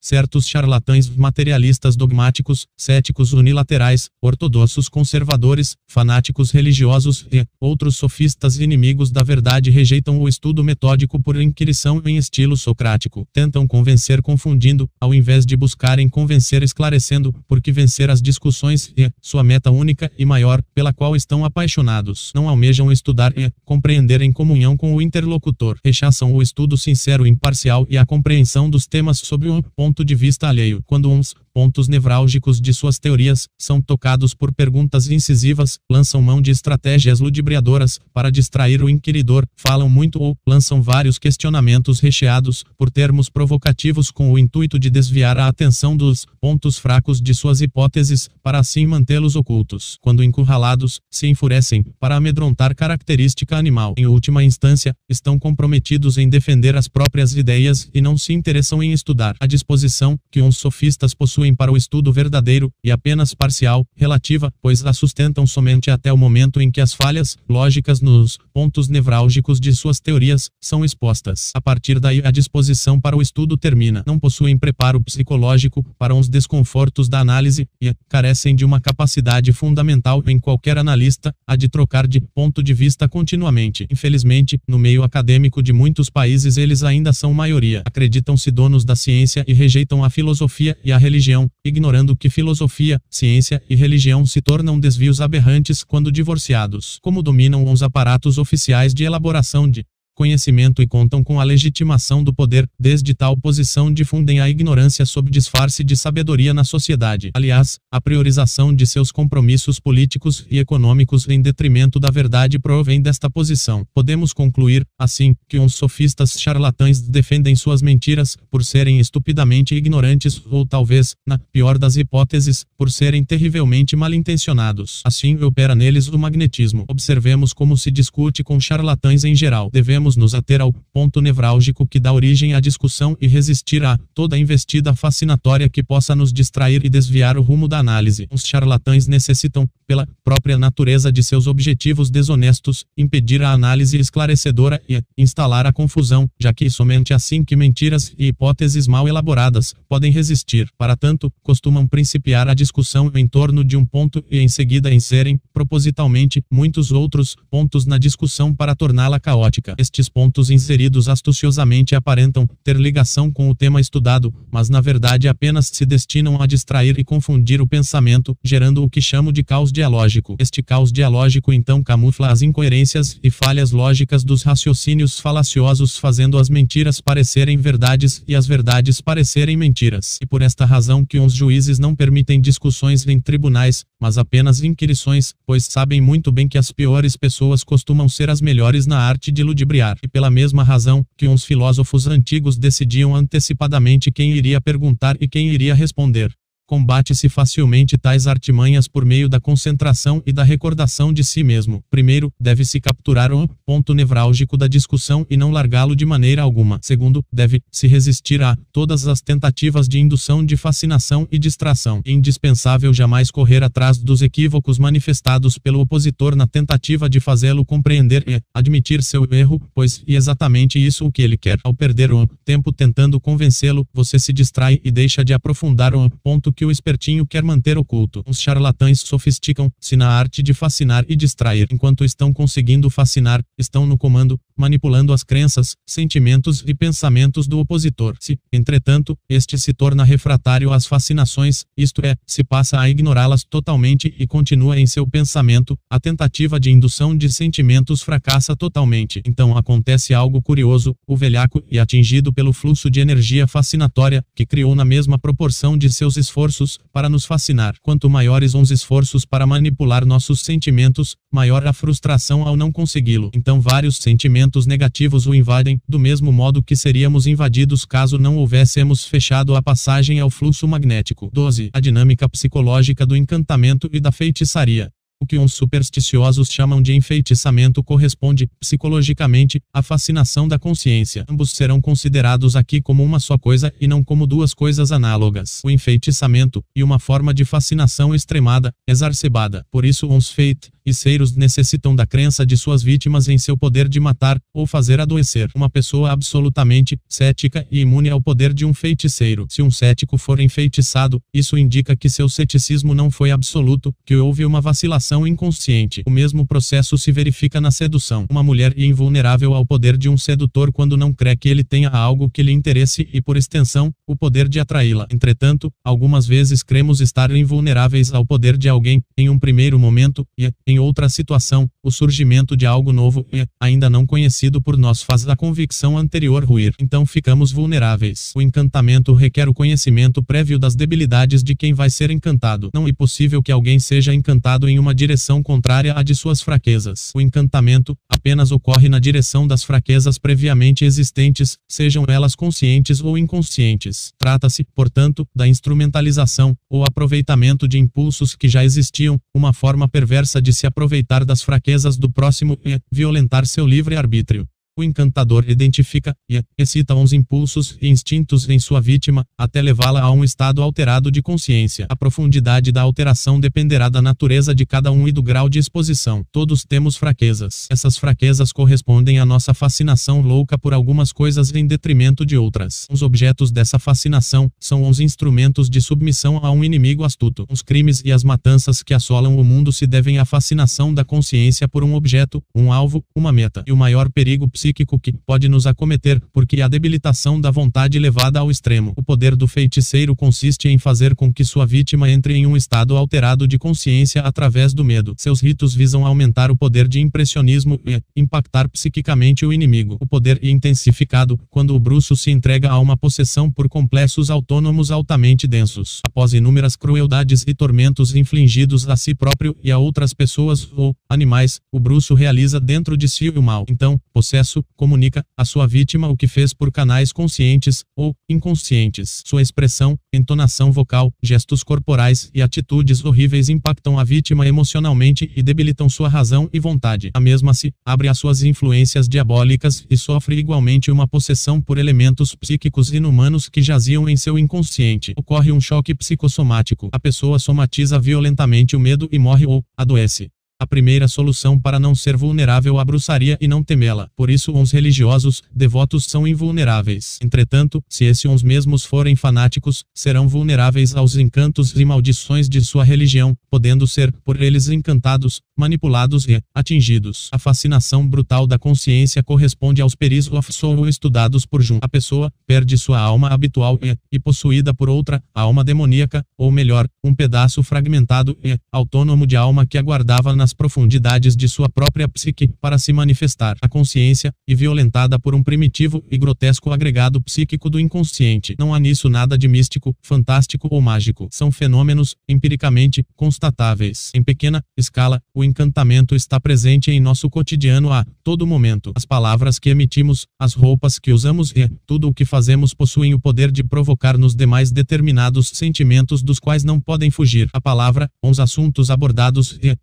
Certos charlatães materialistas dogmáticos, céticos unilaterais, ortodoxos conservadores, fanáticos religiosos e outros sofistas inimigos da verdade rejeitam o estudo metódico por inquirição em estilo socrático. Tentam convencer confundindo, ao invés de buscarem convencer esclarecendo, porque vencer as discussões é sua meta única e maior, pela qual estão apaixonados. Não almejam estudar e compreender em comunhão com o interlocutor. Rechaçam o estudo sincero imparcial e a compreensão dos temas sob um ponto ponto de vista alheio. Quando uns pontos nevrálgicos de suas teorias são tocados por perguntas incisivas, lançam mão de estratégias ludibriadoras para distrair o inquiridor, falam muito ou lançam vários questionamentos recheados por termos provocativos com o intuito de desviar a atenção dos pontos fracos de suas hipóteses, para assim mantê-los ocultos. Quando encurralados, se enfurecem para amedrontar característica animal. Em última instância, estão comprometidos em defender as próprias ideias e não se interessam em estudar a disposição posição que uns sofistas possuem para o estudo verdadeiro e apenas parcial, relativa, pois a sustentam somente até o momento em que as falhas lógicas nos pontos nevrálgicos de suas teorias são expostas. A partir daí a disposição para o estudo termina. Não possuem preparo psicológico para os desconfortos da análise e carecem de uma capacidade fundamental em qualquer analista, a de trocar de ponto de vista continuamente. Infelizmente, no meio acadêmico de muitos países eles ainda são maioria. Acreditam-se donos da ciência e rejeitam a filosofia e a religião, ignorando que filosofia, ciência e religião se tornam desvios aberrantes quando divorciados. Como dominam os aparatos oficiais de elaboração de conhecimento e contam com a legitimação do poder, desde tal posição difundem a ignorância sob disfarce de sabedoria na sociedade. Aliás, a priorização de seus compromissos políticos e econômicos em detrimento da verdade provém desta posição. Podemos concluir, assim, que uns sofistas charlatães defendem suas mentiras por serem estupidamente ignorantes ou talvez, na pior das hipóteses, por serem terrivelmente malintencionados. Assim opera neles o magnetismo. Observemos como se discute com charlatães em geral. Devemos devemos nos ater ao ponto nevrálgico que dá origem à discussão e resistir a toda investida fascinatória que possa nos distrair e desviar o rumo da análise. Os charlatães necessitam, pela própria natureza de seus objetivos desonestos, impedir a análise esclarecedora e instalar a confusão, já que somente assim que mentiras e hipóteses mal elaboradas podem resistir. Para tanto, costumam principiar a discussão em torno de um ponto e em seguida inserem, propositalmente, muitos outros pontos na discussão para torná-la caótica. Este estes pontos inseridos astuciosamente aparentam ter ligação com o tema estudado, mas na verdade apenas se destinam a distrair e confundir o pensamento, gerando o que chamo de caos dialógico. Este caos dialógico então camufla as incoerências e falhas lógicas dos raciocínios falaciosos, fazendo as mentiras parecerem verdades e as verdades parecerem mentiras. E por esta razão que uns juízes não permitem discussões em tribunais, mas apenas inquirições, pois sabem muito bem que as piores pessoas costumam ser as melhores na arte de ludibriar e pela mesma razão que uns filósofos antigos decidiam antecipadamente quem iria perguntar e quem iria responder. Combate-se facilmente tais artimanhas por meio da concentração e da recordação de si mesmo. Primeiro, deve-se capturar o ponto nevrálgico da discussão e não largá-lo de maneira alguma. Segundo, deve-se resistir a todas as tentativas de indução de fascinação e distração. É indispensável jamais correr atrás dos equívocos manifestados pelo opositor na tentativa de fazê-lo compreender e admitir seu erro, pois é exatamente isso o que ele quer. Ao perder o tempo tentando convencê-lo, você se distrai e deixa de aprofundar o ponto que o espertinho quer manter oculto. Os charlatães sofisticam-se na arte de fascinar e distrair. Enquanto estão conseguindo fascinar, estão no comando, manipulando as crenças, sentimentos e pensamentos do opositor. Se, entretanto, este se torna refratário às fascinações, isto é, se passa a ignorá-las totalmente e continua em seu pensamento, a tentativa de indução de sentimentos fracassa totalmente. Então acontece algo curioso, o velhaco é atingido pelo fluxo de energia fascinatória, que criou na mesma proporção de seus esforços esforços para nos fascinar. Quanto maiores os esforços para manipular nossos sentimentos, maior a frustração ao não consegui-lo. Então vários sentimentos negativos o invadem, do mesmo modo que seríamos invadidos caso não houvéssemos fechado a passagem ao fluxo magnético. 12. A dinâmica psicológica do encantamento e da feitiçaria. O que uns supersticiosos chamam de enfeitiçamento corresponde, psicologicamente, à fascinação da consciência. Ambos serão considerados aqui como uma só coisa e não como duas coisas análogas. O enfeitiçamento, e uma forma de fascinação extremada, exacerbada. Por isso uns feit, e seiros necessitam da crença de suas vítimas em seu poder de matar ou fazer adoecer. Uma pessoa absolutamente cética e imune ao poder de um feiticeiro. Se um cético for enfeitiçado, isso indica que seu ceticismo não foi absoluto, que houve uma vacilação inconsciente. O mesmo processo se verifica na sedução. Uma mulher é invulnerável ao poder de um sedutor quando não crê que ele tenha algo que lhe interesse e, por extensão, o poder de atraí-la. Entretanto, algumas vezes cremos estar invulneráveis ao poder de alguém, em um primeiro momento, e, em em outra situação, o surgimento de algo novo e, ainda não conhecido por nós faz a convicção anterior ruir. Então ficamos vulneráveis. O encantamento requer o conhecimento prévio das debilidades de quem vai ser encantado. Não é possível que alguém seja encantado em uma direção contrária à de suas fraquezas. O encantamento apenas ocorre na direção das fraquezas previamente existentes, sejam elas conscientes ou inconscientes. Trata-se, portanto, da instrumentalização ou aproveitamento de impulsos que já existiam, uma forma perversa de se se aproveitar das fraquezas do próximo e violentar seu livre-arbítrio. O encantador identifica e excita uns impulsos e instintos em sua vítima, até levá-la a um estado alterado de consciência. A profundidade da alteração dependerá da natureza de cada um e do grau de exposição. Todos temos fraquezas. Essas fraquezas correspondem à nossa fascinação louca por algumas coisas em detrimento de outras. Os objetos dessa fascinação são os instrumentos de submissão a um inimigo astuto. Os crimes e as matanças que assolam o mundo se devem à fascinação da consciência por um objeto, um alvo, uma meta. E o maior perigo psíquico que pode nos acometer, porque a debilitação da vontade levada ao extremo. O poder do feiticeiro consiste em fazer com que sua vítima entre em um estado alterado de consciência através do medo. Seus ritos visam aumentar o poder de impressionismo e impactar psiquicamente o inimigo. O poder intensificado quando o bruxo se entrega a uma possessão por complexos autônomos altamente densos. Após inúmeras crueldades e tormentos infligidos a si próprio e a outras pessoas ou animais, o bruxo realiza dentro de si o mal. Então, possesso isso, comunica à sua vítima o que fez por canais conscientes ou inconscientes. Sua expressão, entonação vocal, gestos corporais e atitudes horríveis impactam a vítima emocionalmente e debilitam sua razão e vontade. A mesma se abre às suas influências diabólicas e sofre igualmente uma possessão por elementos psíquicos inumanos que jaziam em seu inconsciente. Ocorre um choque psicossomático. A pessoa somatiza violentamente o medo e morre ou adoece a primeira solução para não ser vulnerável à bruxaria e não temê-la. Por isso, os religiosos, devotos são invulneráveis. Entretanto, se esses uns mesmos forem fanáticos, serão vulneráveis aos encantos e maldições de sua religião, podendo ser, por eles encantados, manipulados e atingidos. A fascinação brutal da consciência corresponde aos peris ou estudados por Jung. A pessoa perde sua alma habitual e, e possuída por outra, alma demoníaca, ou melhor, um pedaço fragmentado e autônomo de alma que aguardava na nas profundidades de sua própria psique para se manifestar a consciência, e violentada por um primitivo e grotesco agregado psíquico do inconsciente. Não há nisso nada de místico, fantástico ou mágico. São fenômenos, empiricamente, constatáveis. Em pequena escala, o encantamento está presente em nosso cotidiano a todo momento. As palavras que emitimos, as roupas que usamos e tudo o que fazemos possuem o poder de provocar nos demais determinados sentimentos dos quais não podem fugir. A palavra, os assuntos abordados e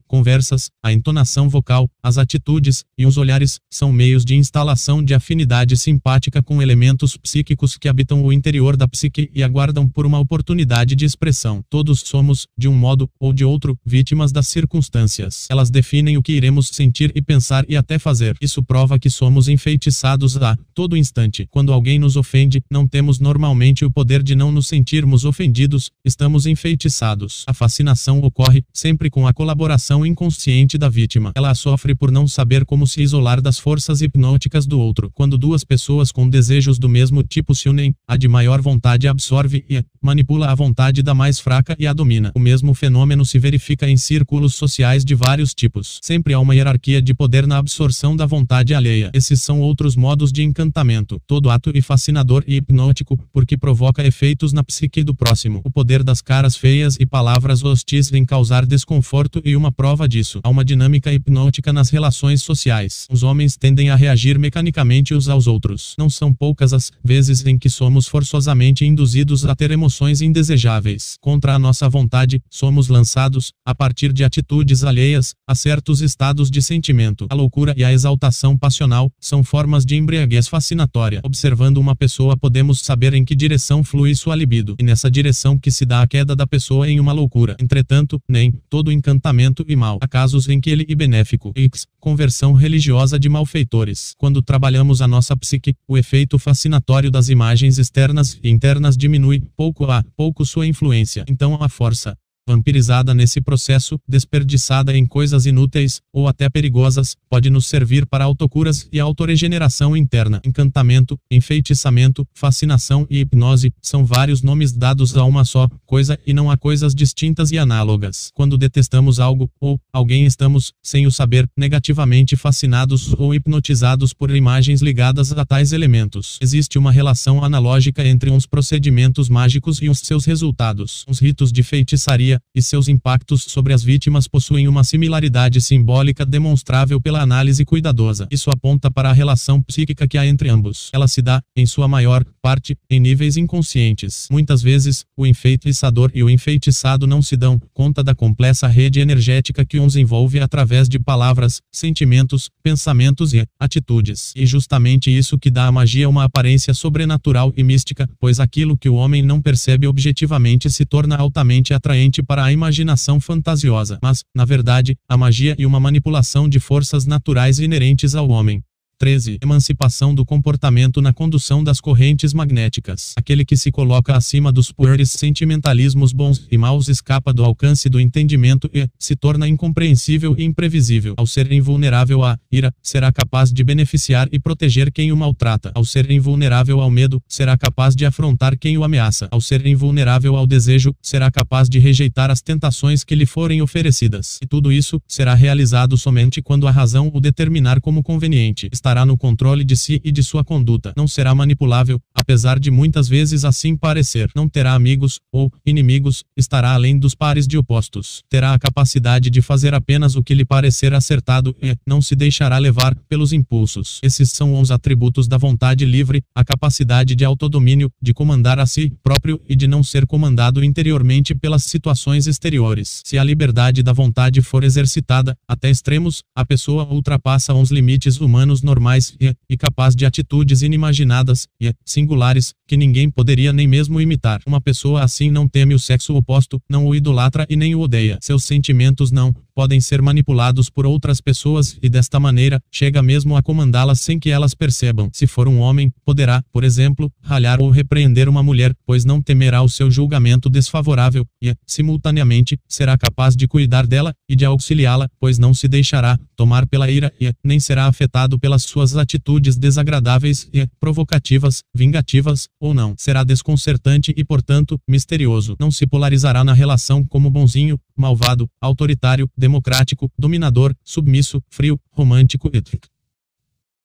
a entonação vocal, as atitudes e os olhares são meios de instalação de afinidade simpática com elementos psíquicos que habitam o interior da psique e aguardam por uma oportunidade de expressão. Todos somos, de um modo ou de outro, vítimas das circunstâncias. Elas definem o que iremos sentir e pensar e até fazer. Isso prova que somos enfeitiçados a todo instante. Quando alguém nos ofende, não temos normalmente o poder de não nos sentirmos ofendidos, estamos enfeitiçados. A fascinação ocorre sempre com a colaboração inconsciente da vítima. Ela sofre por não saber como se isolar das forças hipnóticas do outro. Quando duas pessoas com desejos do mesmo tipo se unem, a de maior vontade absorve e manipula a vontade da mais fraca e a domina. O mesmo fenômeno se verifica em círculos sociais de vários tipos. Sempre há uma hierarquia de poder na absorção da vontade alheia. Esses são outros modos de encantamento. Todo ato é fascinador e hipnótico, porque provoca efeitos na psique do próximo. O poder das caras feias e palavras hostis em causar desconforto e uma prova disso. Há uma dinâmica hipnótica nas relações sociais. Os homens tendem a reagir mecanicamente uns aos outros. Não são poucas as vezes em que somos forçosamente induzidos a ter emoções indesejáveis. Contra a nossa vontade, somos lançados, a partir de atitudes alheias, a certos estados de sentimento. A loucura e a exaltação passional são formas de embriaguez fascinatória. Observando uma pessoa podemos saber em que direção flui sua libido, e nessa direção que se dá a queda da pessoa em uma loucura. Entretanto, nem todo encantamento e mal. Há casos em que ele e benéfico. X. Conversão religiosa de malfeitores. Quando trabalhamos a nossa psique, o efeito fascinatório das imagens externas e internas diminui, pouco a pouco sua influência. Então a força vampirizada nesse processo, desperdiçada em coisas inúteis, ou até perigosas, pode nos servir para autocuras e autoregeneração interna. Encantamento, enfeitiçamento, fascinação e hipnose são vários nomes dados a uma só coisa e não a coisas distintas e análogas. Quando detestamos algo ou alguém, estamos, sem o saber, negativamente fascinados ou hipnotizados por imagens ligadas a tais elementos. Existe uma relação analógica entre uns procedimentos mágicos e os seus resultados. Os ritos de feitiçaria e seus impactos sobre as vítimas possuem uma similaridade simbólica demonstrável pela análise cuidadosa. Isso aponta para a relação psíquica que há entre ambos. Ela se dá, em sua maior parte, em níveis inconscientes. Muitas vezes, o enfeitiçador e o enfeitiçado não se dão conta da complexa rede energética que os envolve através de palavras, sentimentos, pensamentos e atitudes. E justamente isso que dá à magia uma aparência sobrenatural e mística, pois aquilo que o homem não percebe objetivamente se torna altamente atraente para a imaginação fantasiosa. Mas, na verdade, a magia é uma manipulação de forças naturais inerentes ao homem. 13. Emancipação do comportamento na condução das correntes magnéticas. Aquele que se coloca acima dos pueris sentimentalismos bons e maus escapa do alcance do entendimento e se torna incompreensível e imprevisível. Ao ser invulnerável à ira, será capaz de beneficiar e proteger quem o maltrata. Ao ser invulnerável ao medo, será capaz de afrontar quem o ameaça. Ao ser invulnerável ao desejo, será capaz de rejeitar as tentações que lhe forem oferecidas. E tudo isso será realizado somente quando a razão o determinar como conveniente. Está estará no controle de si e de sua conduta. Não será manipulável, apesar de muitas vezes assim parecer. Não terá amigos ou inimigos, estará além dos pares de opostos. Terá a capacidade de fazer apenas o que lhe parecer acertado e não se deixará levar pelos impulsos. Esses são os atributos da vontade livre, a capacidade de autodomínio, de comandar a si próprio e de não ser comandado interiormente pelas situações exteriores. Se a liberdade da vontade for exercitada até extremos, a pessoa ultrapassa os limites humanos normais normais e, e capaz de atitudes inimaginadas e singulares que ninguém poderia nem mesmo imitar. Uma pessoa assim não teme o sexo oposto, não o idolatra e nem o odeia. Seus sentimentos não podem ser manipulados por outras pessoas e desta maneira chega mesmo a comandá-las sem que elas percebam. Se for um homem, poderá, por exemplo, ralhar ou repreender uma mulher, pois não temerá o seu julgamento desfavorável e, simultaneamente, será capaz de cuidar dela e de auxiliá-la, pois não se deixará tomar pela ira e nem será afetado pelas as suas atitudes desagradáveis e provocativas, vingativas ou não. Será desconcertante e, portanto, misterioso. Não se polarizará na relação como bonzinho, malvado, autoritário, democrático, dominador, submisso, frio, romântico e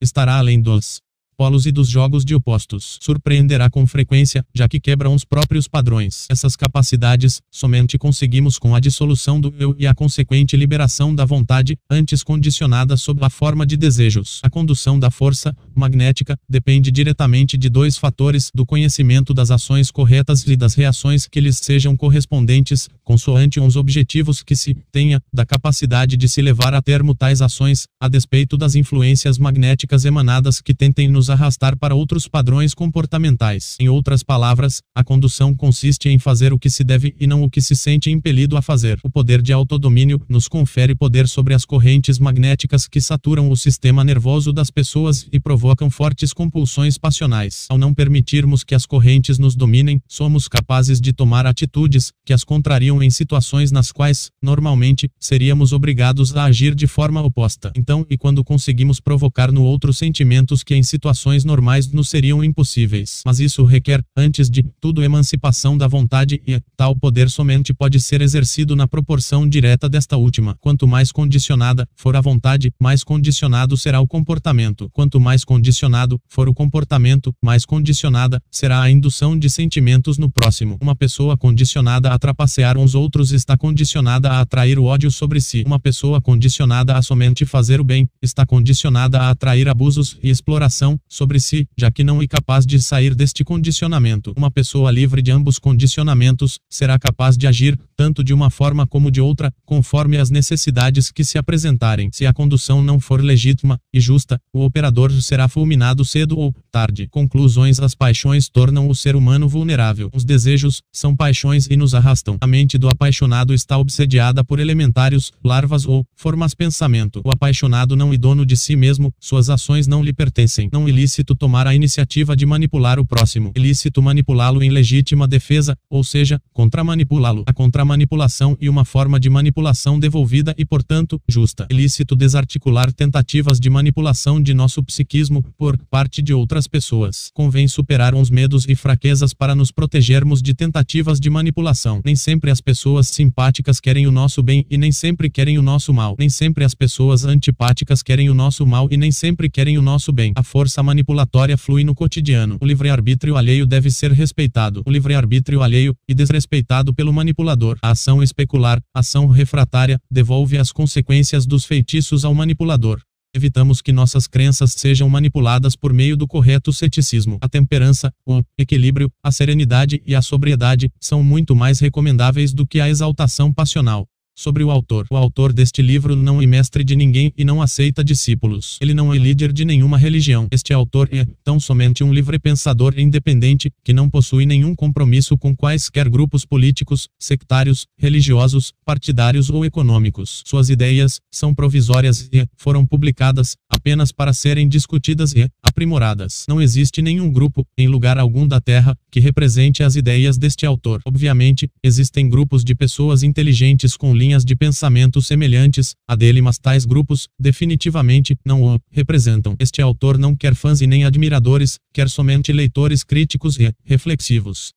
estará além dos polos e dos jogos de opostos. Surpreenderá com frequência, já que quebram os próprios padrões. Essas capacidades, somente conseguimos com a dissolução do eu e a consequente liberação da vontade, antes condicionada sob a forma de desejos. A condução da força magnética depende diretamente de dois fatores: do conhecimento das ações corretas e das reações que lhes sejam correspondentes, consoante os objetivos que se tenha, da capacidade de se levar a termo tais ações, a despeito das influências magnéticas emanadas que tentem nos nos arrastar para outros padrões comportamentais. Em outras palavras, a condução consiste em fazer o que se deve e não o que se sente impelido a fazer. O poder de autodomínio nos confere poder sobre as correntes magnéticas que saturam o sistema nervoso das pessoas e provocam fortes compulsões passionais. Ao não permitirmos que as correntes nos dominem, somos capazes de tomar atitudes que as contrariam em situações nas quais, normalmente, seríamos obrigados a agir de forma oposta. Então, e quando conseguimos provocar no outro sentimentos que em situações situações normais nos seriam impossíveis. Mas isso requer, antes de tudo, emancipação da vontade e tal poder somente pode ser exercido na proporção direta desta última. Quanto mais condicionada for a vontade, mais condicionado será o comportamento. Quanto mais condicionado for o comportamento, mais condicionada será a indução de sentimentos no próximo. Uma pessoa condicionada a trapacear uns outros está condicionada a atrair o ódio sobre si. Uma pessoa condicionada a somente fazer o bem está condicionada a atrair abusos e exploração sobre si, já que não é capaz de sair deste condicionamento. Uma pessoa livre de ambos condicionamentos será capaz de agir, tanto de uma forma como de outra, conforme as necessidades que se apresentarem. Se a condução não for legítima e justa, o operador será fulminado cedo ou tarde. Conclusões: as paixões tornam o ser humano vulnerável. Os desejos são paixões e nos arrastam. A mente do apaixonado está obsediada por elementários, larvas ou formas pensamento. O apaixonado não é dono de si mesmo, suas ações não lhe pertencem. Não ilícito tomar a iniciativa de manipular o próximo. Ilícito manipulá-lo em legítima defesa, ou seja, contra-manipulá-lo. A contra-manipulação e uma forma de manipulação devolvida e, portanto, justa. Ilícito desarticular tentativas de manipulação de nosso psiquismo por parte de outras pessoas. Convém superar uns medos e fraquezas para nos protegermos de tentativas de manipulação. Nem sempre as pessoas simpáticas querem o nosso bem e nem sempre querem o nosso mal. Nem sempre as pessoas antipáticas querem o nosso mal e nem sempre querem o nosso bem. A força manipulatória flui no cotidiano. O livre-arbítrio alheio deve ser respeitado. O livre-arbítrio alheio e desrespeitado pelo manipulador. A ação especular, ação refratária, devolve as consequências dos feitiços ao manipulador evitamos que nossas crenças sejam manipuladas por meio do correto ceticismo. A temperança, o equilíbrio, a serenidade e a sobriedade são muito mais recomendáveis do que a exaltação passional. Sobre o autor. O autor deste livro não é mestre de ninguém e não aceita discípulos. Ele não é líder de nenhuma religião. Este autor é, tão somente um livre pensador independente, que não possui nenhum compromisso com quaisquer grupos políticos, sectários, religiosos, partidários ou econômicos. Suas ideias são provisórias e foram publicadas apenas para serem discutidas e aprimoradas. Não existe nenhum grupo, em lugar algum da Terra, que represente as ideias deste autor. Obviamente, existem grupos de pessoas inteligentes com linhas de pensamento semelhantes a dele, mas tais grupos, definitivamente, não o representam. Este autor não quer fãs e nem admiradores, quer somente leitores críticos e reflexivos.